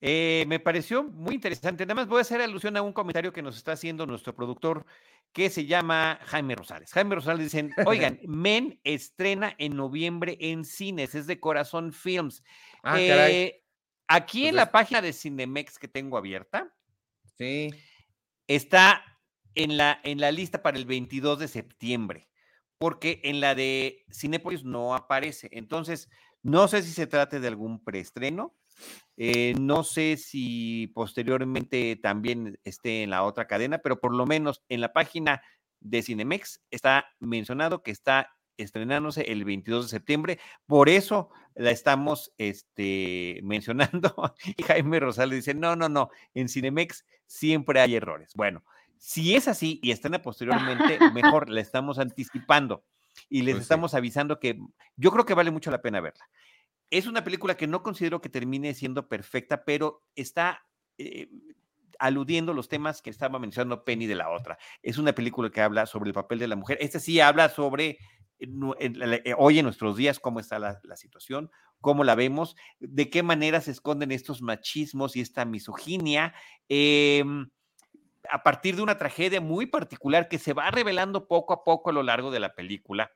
Eh, me pareció muy interesante. Nada más voy a hacer alusión a un comentario que nos está haciendo nuestro productor que se llama Jaime Rosales. Jaime Rosales dicen, <laughs> oigan, Men estrena en noviembre en cines, es de Corazón Films. Ah, eh, aquí en la página de Cinemex que tengo abierta, sí. está en la, en la lista para el 22 de septiembre, porque en la de Cinepolis no aparece. Entonces, no sé si se trate de algún preestreno eh, no sé si posteriormente también esté en la otra cadena, pero por lo menos en la página de Cinemex está mencionado que está estrenándose el 22 de septiembre. Por eso la estamos este, <laughs> mencionando. Y Jaime Rosales dice, no, no, no, en Cinemex siempre hay errores. Bueno, si es así y estrena posteriormente, <laughs> mejor la estamos anticipando y les pues estamos avisando que yo creo que vale mucho la pena verla es una película que no considero que termine siendo perfecta, pero está eh, aludiendo los temas que estaba mencionando Penny de la otra. Es una película que habla sobre el papel de la mujer. Esta sí habla sobre eh, eh, hoy en nuestros días cómo está la, situación, cómo la vemos, de qué manera se esconden estos machismos y esta misoginia. Em, a partir de una tragedia muy particular que se va revelando poco a poco a lo largo de la película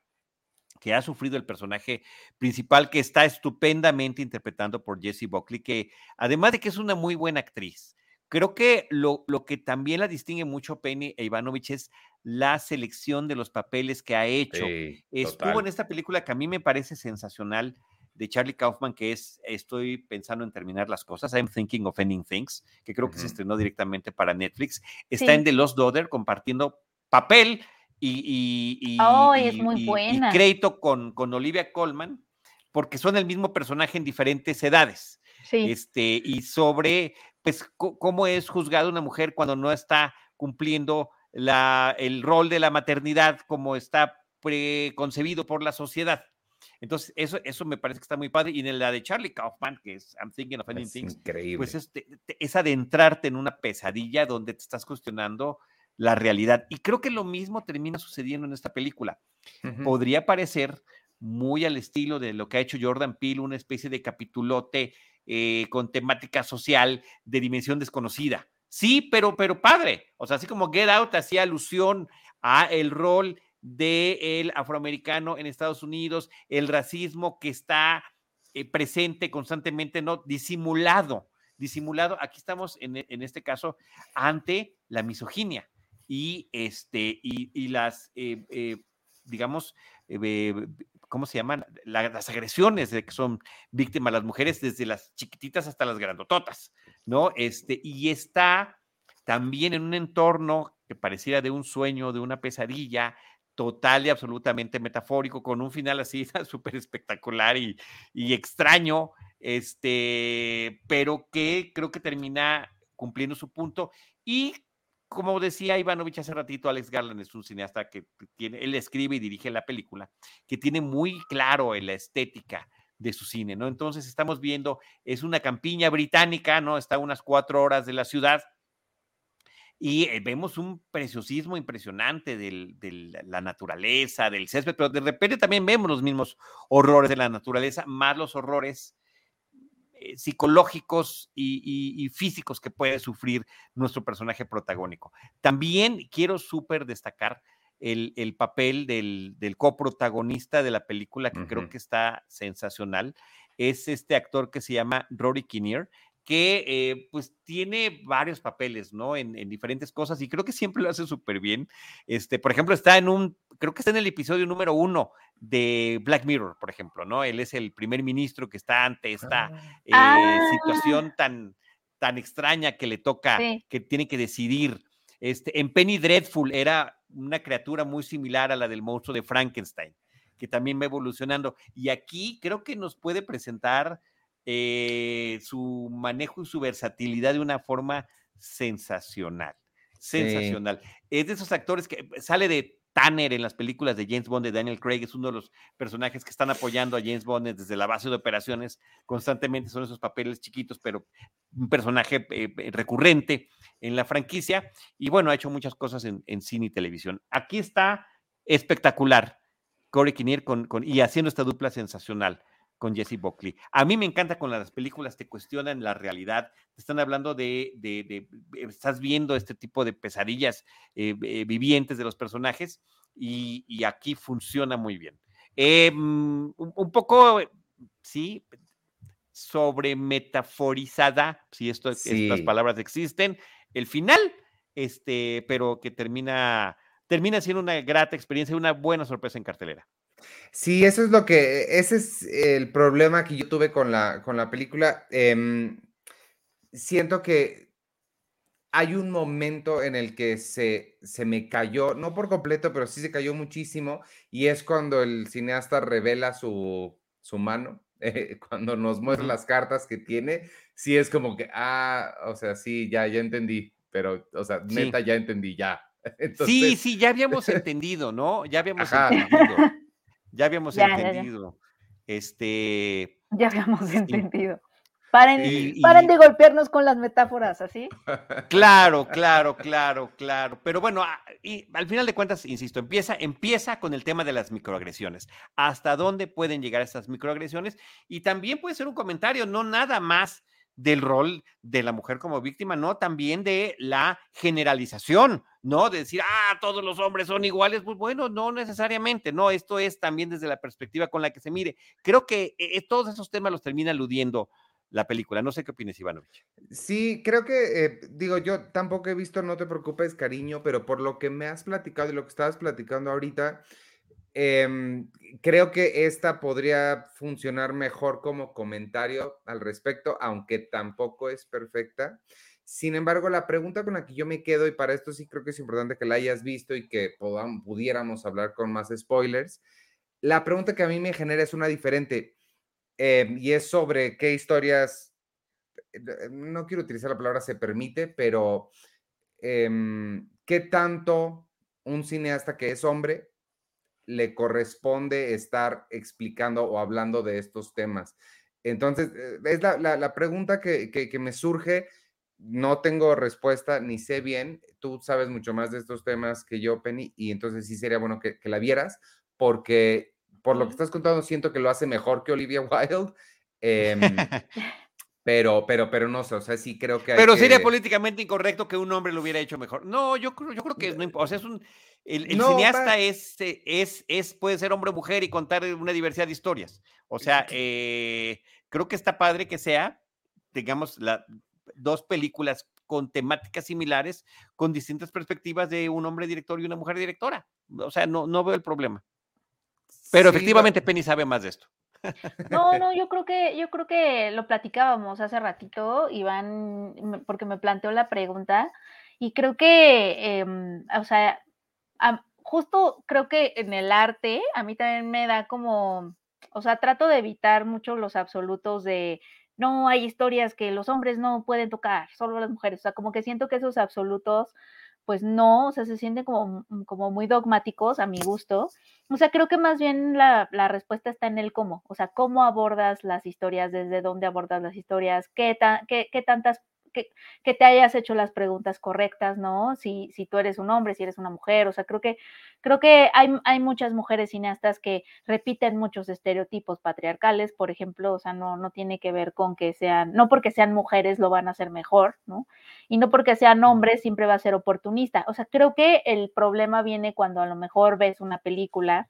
que ha sufrido el personaje principal, que está estupendamente interpretando por Jessie Buckley, que además de que es una muy buena actriz, creo que lo, lo que también la distingue mucho Penny e Ivanovich es la selección de los papeles que ha hecho. Estuvo en esta película que a mí me parece sensacional de Charlie Kaufman, que es Estoy pensando en terminar las cosas, I'm thinking of ending things, que creo que se estrenó directamente para Netflix. Está en The Lost Daughter compartiendo papel y, crédito con, con Olivia Colman, porque son el mismo personaje en diferentes edades. Este, y sobre pues cómo es juzgada una mujer cuando no está cumpliendo la, el rol de la maternidad como está preconcebido por la sociedad. Entonces, eso, eso me parece que está muy padre. Y en la de Charlie Kaufman, que es I'm Thinking of Ending Things, pues es, es, adentrarte en una pesadilla donde te estás cuestionando la realidad. Y creo que lo mismo termina sucediendo en esta película. Podría parecer muy al estilo de lo que ha hecho Jordan Peele, una especie de capitulote eh, con temática social de dimensión desconocida. Sí, pero, pero padre. O sea, así como Get Out hacía alusión a el rol del afroamericano en Estados Unidos, el racismo que está eh, presente constantemente, no disimulado, disimulado. Aquí estamos en, este caso ante la misoginia y este y, las eh, eh, digamos ¿cómo se llaman? las agresiones de que son víctimas las mujeres, desde las chiquititas hasta las grandototas, ¿no? Este, y está también en un entorno que pareciera de un sueño, de una pesadilla, total y absolutamente metafórico, con un final así <laughs> súper espectacular y, extraño, este, pero que creo que termina cumpliendo su punto. Y como decía Ivanovich hace ratito, Alex Garland es un cineasta que tiene, él escribe y dirige la película, que tiene muy claro la estética de su cine, ¿no? Entonces estamos viendo, es una campiña británica, ¿no? Está a unas cuatro horas de la ciudad, y eh, vemos un preciosismo impresionante de la naturaleza, del césped, pero de repente también vemos los mismos horrores de la naturaleza, más los horrores eh, psicológicos y, físicos que puede sufrir nuestro personaje protagónico. También quiero súper destacar el, papel del, coprotagonista de la película, que creo que está sensacional. Es este actor que se llama Rory Kinnear que eh, pues tiene varios papeles, ¿no? En, diferentes cosas y creo que siempre lo hace súper bien. Este, por ejemplo, está en un, creo que está en el episodio número uno de Black Mirror, por ejemplo, ¿no? Él es el primer ministro que está ante esta ah. eh, situación ah. tan, tan extraña que le toca, que tiene que decidir. Este, en Penny Dreadful era una criatura muy similar a la del monstruo de Frankenstein, que también va evolucionando. Y aquí creo que nos puede presentar eh, su manejo y su versatilidad de una forma sensacional. Sensacional. Es de esos actores que sale de Tanner en las películas de James Bond de Daniel Craig, es uno de los personajes que están apoyando a James Bond desde la base de operaciones constantemente, son esos papeles chiquitos, pero un personaje eh, eh, recurrente en la franquicia y bueno, ha hecho muchas cosas en, cine y televisión. Aquí está espectacular Corey Kinnear con, y haciendo esta dupla sensacional con Jesse Buckley. A mí me encanta con las películas, te cuestionan la realidad, te están hablando de, de, estás viendo este tipo de pesadillas eh, eh, vivientes de los personajes y, aquí funciona muy bien. Em, un, poco, sí, sobre metaforizada, si esto, estas palabras existen, el final, este, pero que termina, termina siendo una grata experiencia y una buena sorpresa en cartelera. Sí, eso es lo que, ese es el problema que yo tuve con la, con la película. Em, siento que hay un momento en el que se, se me cayó, no por completo, pero sí se cayó muchísimo, y es cuando el cineasta revela su, su mano, <laughs> eh, cuando nos muestra las cartas que tiene, sí es como que, ah, o sea, sí, ya, ya entendí, pero, o sea, neta, ya entendí, ya. <laughs> sí, sí, ya habíamos <laughs> entendido, ¿no? Ya habíamos entendido. Ya habíamos entendido. Este. Ya habíamos <laughs> entendido. Paren, de golpearnos con las metáforas, ¿así? <laughs> Claro, claro, claro, claro. Pero bueno, ah, y al final de cuentas, insisto, empieza, empieza con el tema de las microagresiones. ¿Hasta dónde pueden llegar estas microagresiones? Y también puede ser un comentario, no nada más del rol de la mujer como víctima, no, también de la generalización, ¿no? De decir, ah, todos los hombres son iguales, pues bueno, no necesariamente, no, esto es también desde la perspectiva con la que se mire. Creo que eh, eh, todos esos temas los termina aludiendo la película. No sé qué opinas, Ivanovich. Sí, creo que, eh, digo, yo tampoco he visto No te preocupes, cariño, pero por lo que me has platicado y lo que estabas platicando ahorita, Em, creo que esta podría funcionar mejor como comentario al respecto, aunque tampoco es perfecta. Sin embargo, la pregunta con la que yo me quedo, y para esto sí creo que es importante que la hayas visto y que podamos, pudiéramos hablar con más spoilers, la pregunta que a mí me genera es una diferente, em, y es sobre qué historias, eh, no quiero utilizar la palabra se permite, pero em, qué tanto un cineasta que es hombre le corresponde estar explicando o hablando de estos temas. Entonces, eh, es la, pregunta que, me surge. No tengo respuesta ni sé bien. Tú sabes mucho más de estos temas que yo, Penny, y entonces sí sería bueno que, la vieras, porque por lo que estás contando siento que lo hace mejor que Olivia <laughs> Wilde. Em, <laughs> Pero, pero, pero no sé, o sea, sí creo que. pero sería políticamente incorrecto que un hombre lo hubiera hecho mejor. No, yo creo, yo creo que no O sea, es un. El, cineasta es, es, es, puede ser hombre o mujer y contar una diversidad de historias. O sea, eh, creo que está padre que sea, digamos, la, dos películas con temáticas similares, con distintas perspectivas de un hombre director y una mujer directora. O sea, no, no veo el problema. Pero efectivamente Penny sabe más de esto. No, <laughs> no, yo creo que, yo creo que lo platicábamos hace ratito, Iván, porque me planteó la pregunta, y creo que, em, o sea, justo creo que en el arte a mí también me da como, o sea, trato de evitar mucho los absolutos de no hay historias que los hombres no pueden tocar, solo las mujeres. O sea, como que siento que esos absolutos, pues no, o sea, se sienten como, mm, como muy dogmáticos a mi gusto. O sea, creo que más bien la, la, respuesta está en el cómo, o sea, cómo abordas las historias, desde dónde abordas las historias, qué, qué, qué tantas que, te hayas hecho las preguntas correctas, ¿no? Si, si tú eres un hombre, si eres una mujer, o sea, creo que, creo que hay, hay muchas mujeres cineastas que repiten muchos estereotipos patriarcales, por ejemplo, o sea, no, no tiene que ver con que sean, no porque sean mujeres lo van a hacer mejor, ¿no? Y no porque sean hombres siempre va a ser oportunista. O sea, creo que el problema viene cuando a lo mejor ves una película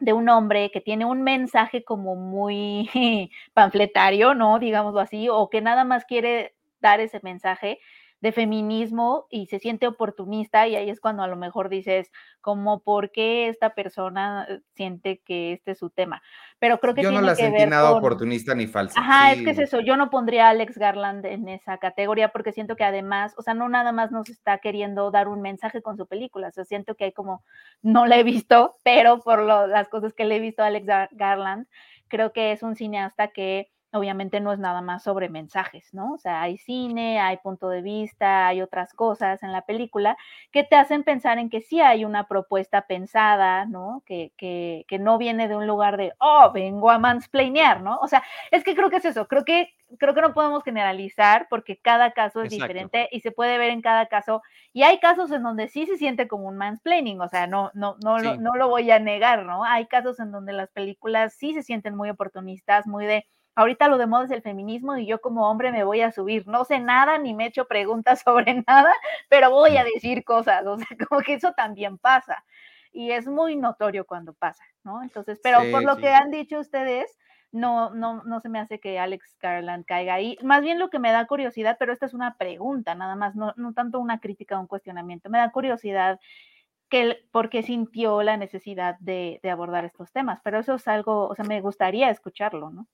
de un hombre que tiene un mensaje como muy <laughs> panfletario, ¿no? Digámoslo así, o que nada más quiere dar ese mensaje de feminismo y se siente oportunista y ahí es cuando a lo mejor dices como por qué esta persona eh, siente que este es su tema. Pero creo que yo no la sentí nada oportunista ni falsa. Ajá, es que es eso. Yo no pondría a Alex Garland en esa categoría porque siento que además, o sea, no nada más nos está queriendo dar un mensaje con su película. O sea, siento que hay como no la he visto, pero por las cosas que le he visto a Alex Garland, creo que es un cineasta que obviamente no es nada más sobre mensajes, ¿no? O sea, hay cine, hay punto de vista, hay otras cosas en la película que te hacen pensar en que sí hay una propuesta pensada, ¿no? Que, que, que no viene de un lugar de, oh, vengo a mansplainear, ¿no? O sea, es que creo que es eso, creo que, creo que no podemos generalizar porque cada caso es diferente y se puede ver en cada caso. Y hay casos en donde sí se siente como un mansplaining, o sea, no, no, no, no lo voy a negar, ¿no? Hay casos en donde las películas sí se sienten muy oportunistas, muy de ahorita lo de moda es el feminismo y yo como hombre me voy a subir. No sé nada ni me echo preguntas <laughs> sobre nada, pero voy a decir cosas. O sea, <laughs> como que eso también pasa. Y es muy notorio cuando pasa, ¿no? Entonces, pero por lo que han dicho ustedes, no, no, no se me hace que Alex Garland caiga ahí. Más bien lo que me da curiosidad, pero esta es una pregunta, nada más, no, no tanto una crítica o un cuestionamiento. Me da curiosidad que por qué sintió la necesidad de, de abordar estos temas, pero eso es algo, o sea, me gustaría escucharlo, ¿no?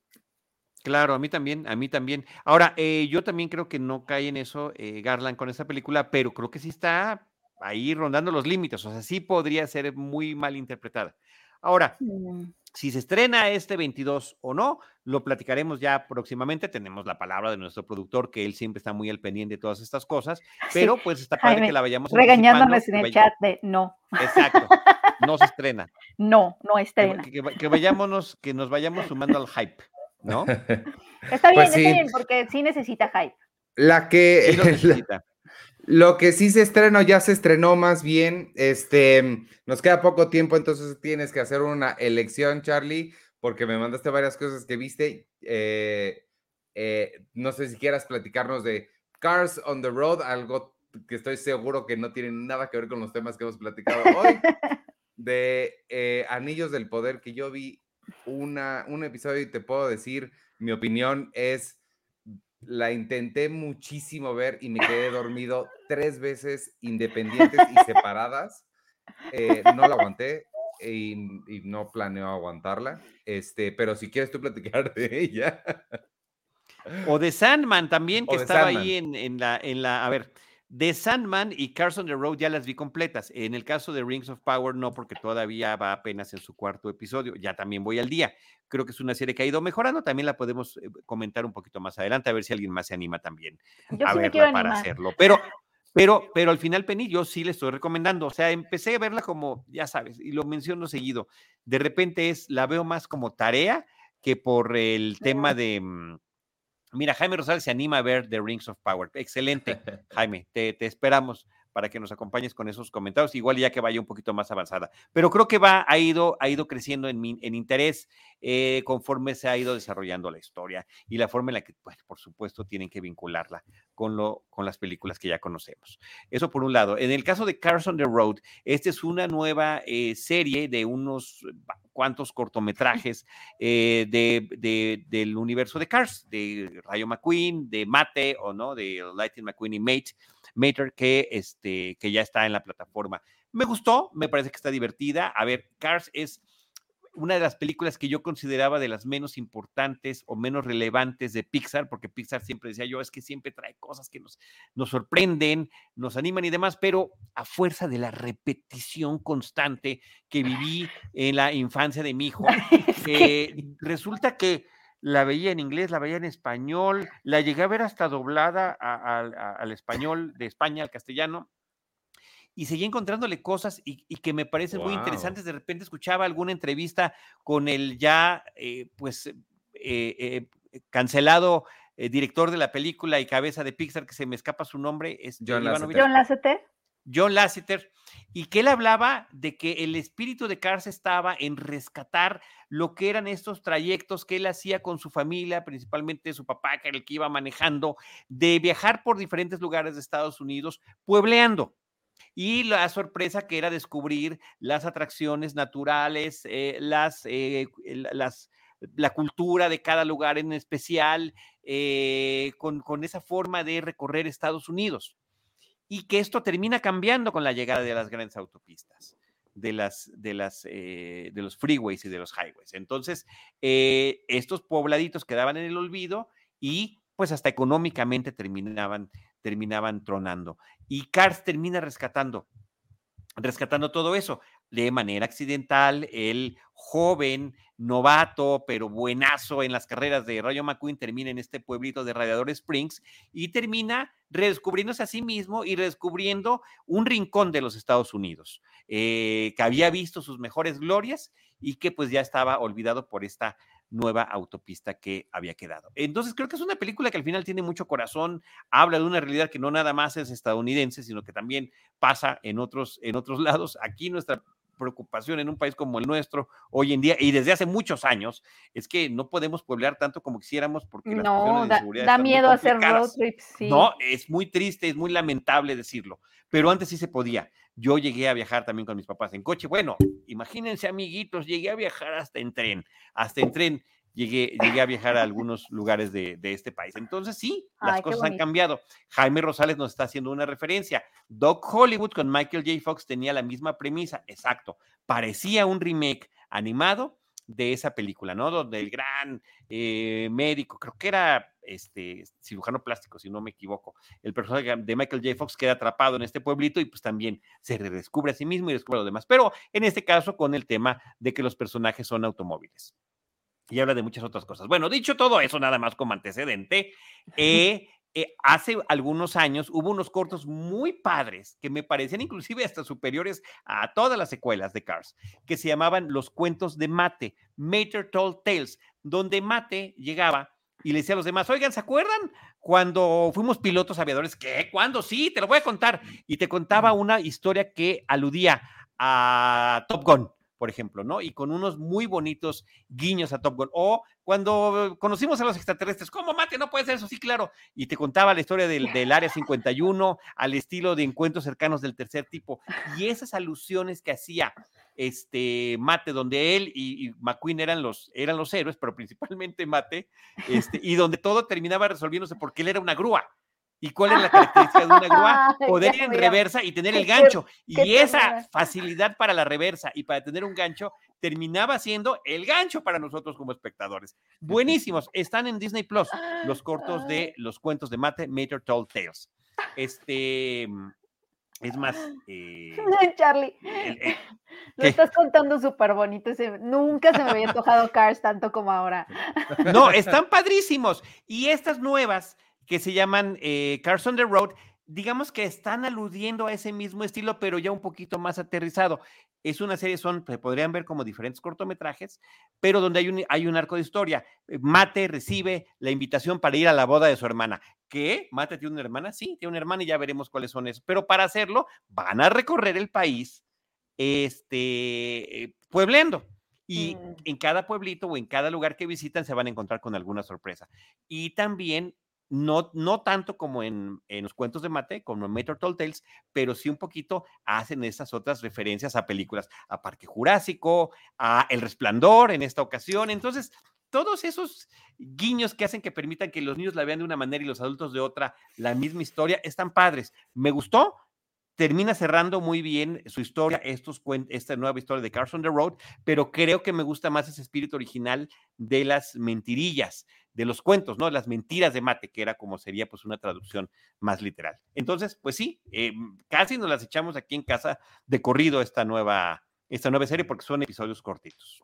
Claro, a mí también, a mí también. Ahora, eh, yo también creo que no cae en eso eh, Garland con esta película, pero creo que sí está ahí rondando los límites, o sea, sí podría ser muy mal interpretada. Ahora, mm. si se estrena este 22 o no, lo platicaremos ya próximamente. Tenemos la palabra de nuestro productor, que él siempre está muy al pendiente de todas estas cosas, <laughs> pero pues está padre que la vayamos regañándonos en el chat de no. Exacto, no se estrena. <laughs> No, no estrena. Que, que vayámonos, que nos vayamos sumando al hype. ¿No? <laughs> Está bien, pues está bien, porque sí necesita hype. La que. <laughs> lo que sí se estrenó, ya se estrenó más bien. Este, nos queda poco tiempo, entonces tienes que hacer una elección, Charlie, porque me mandaste varias cosas que viste. Eh, eh, no sé si quieras platicarnos de Cars on the Road, algo que estoy seguro que no tiene nada que ver con los temas que hemos platicado hoy. <laughs> De eh, Anillos del Poder, que yo vi una, un episodio y te puedo decir, mi opinión es, la intenté muchísimo ver y me quedé dormido tres veces independientes y <laughs> separadas. Eh, no la aguanté y, no planeo aguantarla, este, pero si quieres tú platicar <laughs> de ella. O de Sandman también, que estaba ahí en, en, la, en la, a ver, de Sandman y Carson the Road ya las vi completas. En el caso de Rings of Power no, porque todavía va apenas en su cuarto episodio. Ya también voy al día. Creo que es una serie que ha ido mejorando. También la podemos eh, comentar un poquito más adelante, a ver si alguien más se anima también a verla para hacerlo. Pero, pero, pero al final, Penny, yo sí le estoy recomendando. O sea, empecé a verla como, ya sabes, y lo menciono seguido. De repente es, la veo más como tarea que por el tema de mm, Mira, Jaime Rosales se anima a ver The Rings of Power. Excelente, <laughs> Jaime, te, esperamos para que nos acompañes con esos comentarios, igual ya que vaya un poquito más avanzada. Pero creo que va, ha ido, ha ido creciendo en, interés eh, conforme se ha ido desarrollando la historia y la forma en la que, pues, por supuesto, tienen que vincularla con, lo, con las películas que ya conocemos. Eso por un lado. En el caso de Cars on the Road, esta es una nueva eh, serie de unos cuantos cortometrajes eh, de, del universo de Cars, de Rayo McQueen, de Mate o no, de Lightning McQueen y Mate, Mater, que, este, que ya está en la plataforma. Me gustó, me parece que está divertida. A ver, Cars es una de las películas que yo consideraba de las menos importantes o menos relevantes de Pixar, porque Pixar siempre decía yo, es que siempre trae cosas que nos, nos sorprenden, nos animan y demás, pero a fuerza de la repetición constante que viví en la infancia de mi hijo, <laughs> eh, resulta que la veía en inglés, la veía en español, la llegué a ver hasta doblada al español de España al castellano, y seguía encontrándole cosas y, que me parecen muy interesantes. De repente escuchaba alguna entrevista con el ya, eh, pues, eh, eh, cancelado director de la película y cabeza de Pixar, que se me escapa su nombre, es John Lasseter. John Lasseter. Y que él hablaba de que el espíritu de Cars estaba en rescatar lo que eran estos trayectos que él hacía con su familia, principalmente su papá, que era el que iba manejando, de viajar por diferentes lugares de Estados Unidos, puebleando y la sorpresa que era descubrir las atracciones naturales, eh, las, eh, las, la cultura de cada lugar en especial, eh, con, con, esa forma de recorrer Estados Unidos. Y que esto termina cambiando con la llegada de las grandes autopistas, de, las, de, las, de los freeways y de los highways. Entonces, estos pobladitos quedaban en el olvido y pues hasta económicamente terminaban terminaban tronando. Y Cars termina rescatando, rescatando todo eso. De manera accidental, el joven, novato, pero buenazo en las carreras de Rayo McQueen termina en este pueblito de Radiador Springs y termina redescubriéndose a sí mismo y redescubriendo un rincón de los Estados Unidos, eh, que había visto sus mejores glorias y que pues ya estaba olvidado por esta nueva autopista que había quedado. Entonces creo que es una película que al final tiene mucho corazón, habla de una realidad que no nada más es estadounidense, sino que también pasa en otros, en otros <laughs> lados. Aquí nuestra preocupación en un país como el nuestro hoy en día y desde hace muchos años es que no podemos pueblar tanto como quisiéramos porque no, da, da miedo hacer road trips. No, es muy triste, es muy lamentable decirlo, pero antes sí se podía. Yo llegué a viajar también con mis papás en coche. Bueno, imagínense, amiguitos, llegué a viajar hasta en tren, hasta en tren. Llegué, llegué a viajar a algunos lugares de, este país. Entonces, sí, las cosas han cambiado. Jaime Rosales nos está haciendo una referencia. Doc Hollywood con Michael J. Fox tenía la misma premisa, exacto. Parecía un remake animado, de esa película, ¿no? Donde el gran eh, médico, creo que era este cirujano plástico, si no me equivoco, el personaje de Michael J. Fox queda atrapado en este pueblito y pues también se redescubre a sí mismo y descubre lo demás. Pero en este caso con el tema de que los personajes son automóviles. Y habla de muchas otras cosas. Bueno, dicho todo eso, nada más como antecedente, <laughs> eh, eh, hace algunos años hubo unos cortos muy padres que me parecían inclusive hasta superiores a todas las secuelas de Cars, que se llamaban Los Cuentos de Mate, Mater Told Tales, donde Mate llegaba y le decía a los demás, oigan, ¿se acuerdan cuando fuimos pilotos aviadores? ¿Qué? ¿Cuándo? Sí, te lo voy a contar. Y te contaba una historia que aludía a Top Gun por ejemplo, ¿no? Y con unos muy bonitos guiños a Top Gun. O cuando conocimos a los extraterrestres, ¿cómo mate? No puede ser eso, sí, claro. Y te contaba la historia del, del Área 51 al estilo de encuentros cercanos del tercer tipo. Y esas alusiones que hacía este Mate, donde él y, McQueen eran los, eran los héroes, pero principalmente Mate, este, y donde todo terminaba resolviéndose porque él era una grúa. ¿Y cuál es la característica de una grúa? <laughs> Poder ir en reversa y tener <laughs> el gancho. Y esa facilidad para la reversa y para tener un gancho terminaba siendo el gancho para nosotros como espectadores. Buenísimos. Están en Disney Plus los cortos de <gasps> los cuentos de Mate, Mater Told Tales. Este. Es más. Eh, <laughs> Charlie. lo estás contando súper bonito. nunca se me había antojado Cars tanto como ahora. No, están padrísimos. Y estas nuevas que se llaman eh, Cars on the Road, digamos que están aludiendo a ese mismo estilo, pero ya un poquito más aterrizado. es una serie, son, se podrían ver como diferentes cortometrajes, pero donde hay un, hay un arco de historia. Eh, Mate recibe la invitación para ir a la boda de su hermana. ¿Qué? ¿Mate tiene una hermana? Sí, tiene una hermana y ya veremos cuáles son esos. Pero para hacerlo, van a recorrer el país este, puebleando. Y mm. en cada pueblito o en cada lugar que visitan se van a encontrar con alguna sorpresa. Y también no, no tanto como en, los cuentos de Mate, como en Metro Tall Tales, pero sí un poquito hacen esas otras referencias a películas, a Parque Jurásico, a El Resplandor en esta ocasión. Entonces, todos esos guiños que hacen que permitan que los niños la vean de una manera y los adultos de otra, la misma historia, están padres. Me gustó, termina cerrando muy bien su historia, estos esta nueva historia de Carson the Road, pero creo que me gusta más ese espíritu original de las mentirillas, de los cuentos, ¿no? Las mentiras de mate, que era como sería pues una traducción más literal. Entonces, pues sí, eh, casi nos las echamos aquí en casa de corrido esta nueva, esta nueva serie porque son episodios cortitos.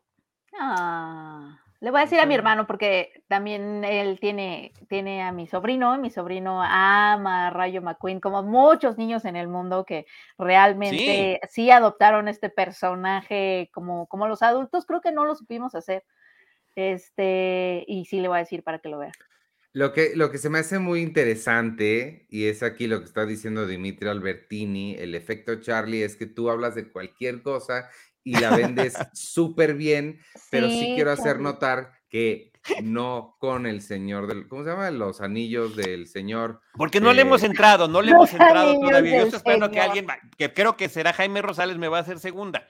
Ah. Le voy a decir a mi hermano porque también él tiene, tiene a mi sobrino, mi sobrino ama a Rayo McQueen, como muchos niños en el mundo que realmente sí, adoptaron este personaje como, como los adultos, creo que no lo supimos hacer. Este, y sí le voy a decir para que lo vea. Lo que, lo que se me hace muy interesante, y es aquí lo que está diciendo Dimitri Albertini, el efecto Charlie, es que tú hablas de cualquier cosa y la vendes <laughs> súper bien, pero sí, quiero hacer notar que no con el señor del, ¿cómo se llama? Los anillos del señor. Porque no le hemos entrado, no le <laughs> hemos entrado todavía. Yo estoy esperando que alguien, que creo que será Jaime Rosales, me va a hacer segunda.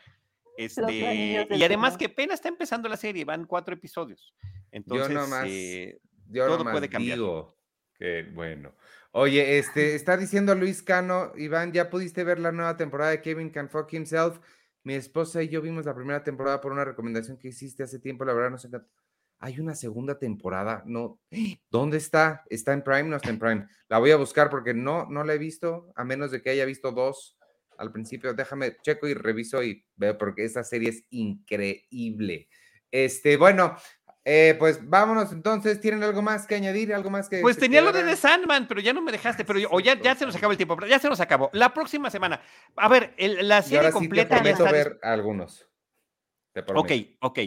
Este, y además que pena está empezando la serie, van cuatro episodios. Entonces, yo nomás, eh, yo todo puede cambiar. Digo que bueno. Oye, este, está diciendo Luis Cano, Iván, ¿ya pudiste ver la nueva temporada de Kevin Can Fuck Himself? Mi esposa y yo vimos la primera temporada por una recomendación que hiciste hace tiempo, la verdad nos encanta. Hay una segunda temporada, no. ¿Dónde está? ¿Está en Prime? No está en Prime. La voy a buscar porque no, no la he visto, a menos de que haya visto dos al principio. Déjame, checo y reviso y veo porque esta serie es increíble. Este, bueno, eh, pues vámonos entonces. ¿Tienen algo más que añadir? ¿Algo más que.? Pues tenía lo de The Sandman, pero ya no me dejaste. Pero o ya, ya se nos acabó el tiempo. Ya se nos acabó. La próxima semana. A ver, la serie completa. Sí te prometo ver algunos. ok, ok.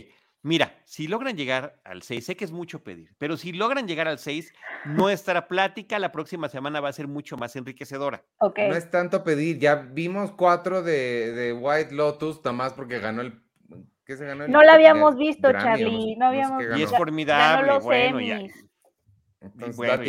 Mira, si logran llegar al 6, sé que es mucho pedir, pero si logran llegar al 6, nuestra plática la próxima semana va a ser mucho más enriquecedora. Okay. No es tanto pedir, ya vimos cuatro de, de White Lotus, nada más porque ganó el no la habíamos visto, Charlie. No habíamos Y es formidable, bueno, y,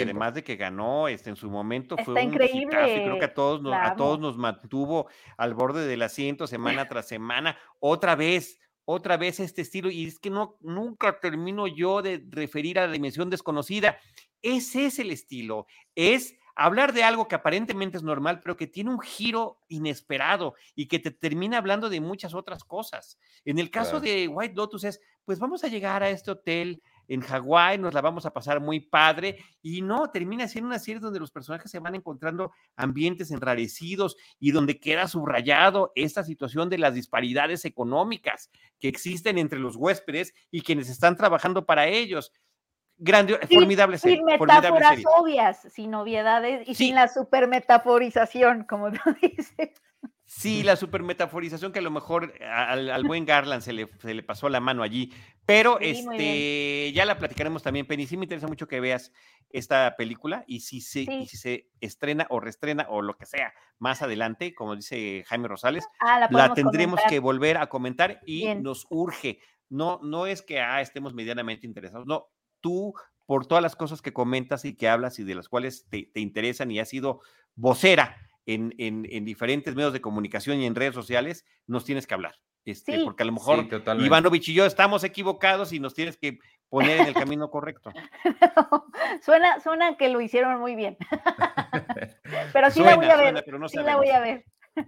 además de que ganó, este, en su momento fue un increíble. creo que a todos, nos, a todos nos mantuvo al borde del asiento semana <laughs> tras semana. Otra vez, otra vez este estilo, y es que no, nunca termino yo de referir a la dimensión desconocida. Ese es el estilo, es hablar de algo que aparentemente es normal, pero que tiene un giro inesperado y que te termina hablando de muchas otras cosas. En el caso de White Lotus es, pues vamos a llegar a este hotel en Hawái, nos la vamos a pasar muy padre y no, termina siendo una serie donde los personajes se van encontrando ambientes enrarecidos y donde queda subrayado esta situación de las disparidades económicas que existen entre los huéspedes y quienes están trabajando para ellos. Grande, formidable serie. Sin metáforas obvias, sin obviedades y sin la supermetaforización, como tú <laughs> dices. Sí, la supermetaforización que a lo mejor al, buen Garland se le, se le, pasó la mano allí, pero este ya la platicaremos también, Penny. Sí me interesa mucho que veas esta película y si, se, y si se estrena o reestrena o lo que sea más adelante, como dice Jaime Rosales, ah, la, tendremos que volver a comentar y nos urge. No, no es que ah, estemos medianamente interesados, no, tú, por todas las cosas que comentas y que hablas y de las cuales te, interesan y has sido vocera en, diferentes medios de comunicación y en redes sociales, nos tienes que hablar. Este, porque a lo mejor Ivanovich y yo estamos equivocados y nos tienes que poner en el camino correcto. <laughs> suena, suena que lo hicieron muy bien. <laughs> pero sí la voy a ver. sí la voy a ver.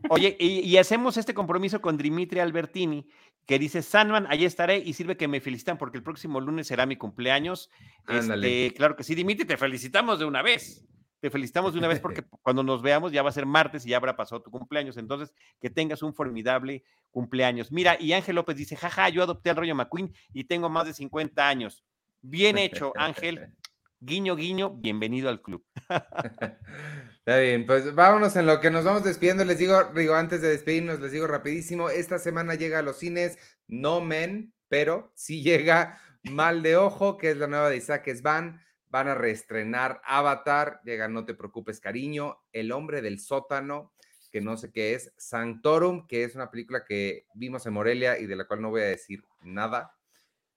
Oye, y, hacemos este compromiso con Dimitri Albertini, que dice, Sandman, ahí estaré y sirve que me felicitan porque el próximo lunes será mi cumpleaños. Este, claro que sí, Dimitri, te felicitamos de una vez. Te felicitamos de una vez porque <laughs> cuando nos veamos ya va a ser martes y ya habrá pasado tu cumpleaños. Entonces, que tengas un formidable cumpleaños. Mira, y Ángel López dice, jaja, yo adopté al rollo McQueen y tengo más de 50 años. Bien hecho, Ángel. Guiño, guiño, bienvenido al club. <laughs> Está bien, pues vámonos en lo que nos vamos despidiendo. Les digo, digo, antes de despedirnos, les digo rapidísimo, esta semana llega a los cines No Men, pero sí <laughs> llega Mal de Ojo, que es la nueva de Isaac Svan. Van a reestrenar Avatar, llega No Te Preocupes Cariño, El Hombre del Sótano, que no sé qué es, Sanctorum, que es una película que vimos en Morelia y de la cual no voy a decir nada,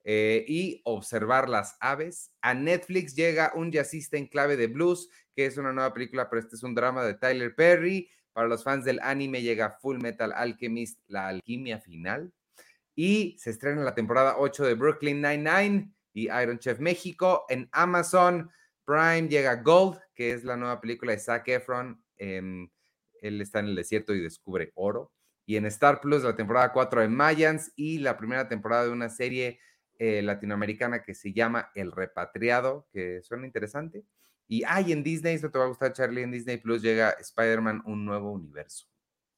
eh, y Observar las Aves. A Netflix llega Un Jazzista en Clave de Blues, que es una nueva película, pero este es un drama de Tyler Perry. Para los fans del anime llega Full Metal Alchemist, La Alquimia Final. Y se estrena la temporada 8 de Brooklyn Nine-Nine y Iron Chef México. En Amazon Prime llega Gold, que es la nueva película de Zac Efron. él está en el desierto y descubre oro. Y en Star Plus, la temporada 4 de Mayans y la primera temporada de una serie eh, latinoamericana que se llama El Repatriado, que suena interesante. Y ay, en Disney, esto te va a gustar, Charlie, en Disney Plus llega Spider-Man, un nuevo universo.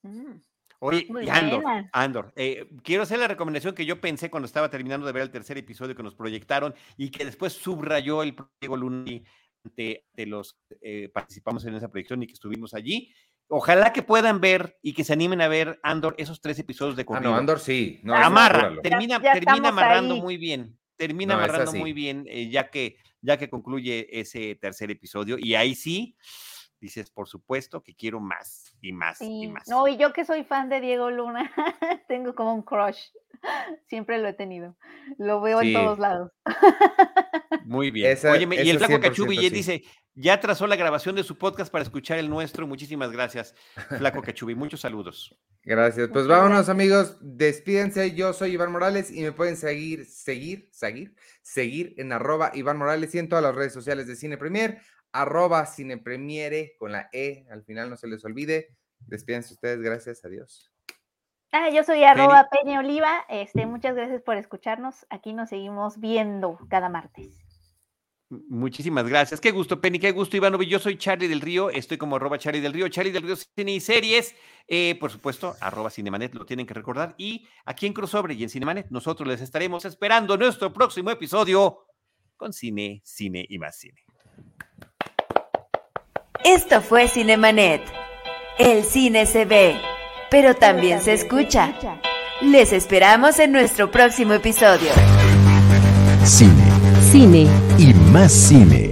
Mm. Oye, Andor, Andor eh, quiero hacer la recomendación que yo pensé cuando estaba terminando de ver el tercer episodio que nos proyectaron y que después subrayó el Diego Luna de, los eh, participamos en esa proyección y que estuvimos allí. Ojalá que puedan ver y que se animen a ver Andor, esos tres episodios de corrido. Ah, no, Andor sí. Amarra, termina, termina amarrando muy bien. Termina amarrando muy bien, eh, ya, que, ya que concluye ese tercer episodio. Y ahí sí, dices, por supuesto que quiero más y más y más. No, y yo que soy fan de Diego Luna, <laughs> tengo como un crush. Siempre lo he tenido. Lo veo en todos lados. Muy bien. Oye, y el flaco Cachubi dice, ya trazó la grabación de su podcast para escuchar el nuestro. Muchísimas gracias, flaco Cachubi. Muchos saludos. Gracias. Pues vámonos, amigos. Despídense. Yo soy Iván Morales y me pueden seguir, seguir, seguir, seguir en arroba Iván Morales y en todas las redes sociales de Cine Premier, arroba Cine Premiere con la E. Al final no se les olvide. Despídense ustedes. Gracias. Adiós. Ah, yo soy arroba Peña Oliva. Este, muchas gracias por escucharnos. Aquí nos seguimos viendo cada martes. Muchísimas gracias. Qué gusto, Penny, qué gusto, Ivanovi. Yo soy Charlie del Río, estoy como arroba Charlie del Río, Charlie del Río Cine y Series. Eh, por supuesto, arroba Cinemanet, lo tienen que recordar. Y aquí en Crossover y en Cinemanet, nosotros les estaremos esperando nuestro próximo episodio con cine, cine y más cine. Esto fue Cinemanet. El cine se ve pero también se escucha. Les esperamos en nuestro próximo episodio. Cine. Cine. Y más cine.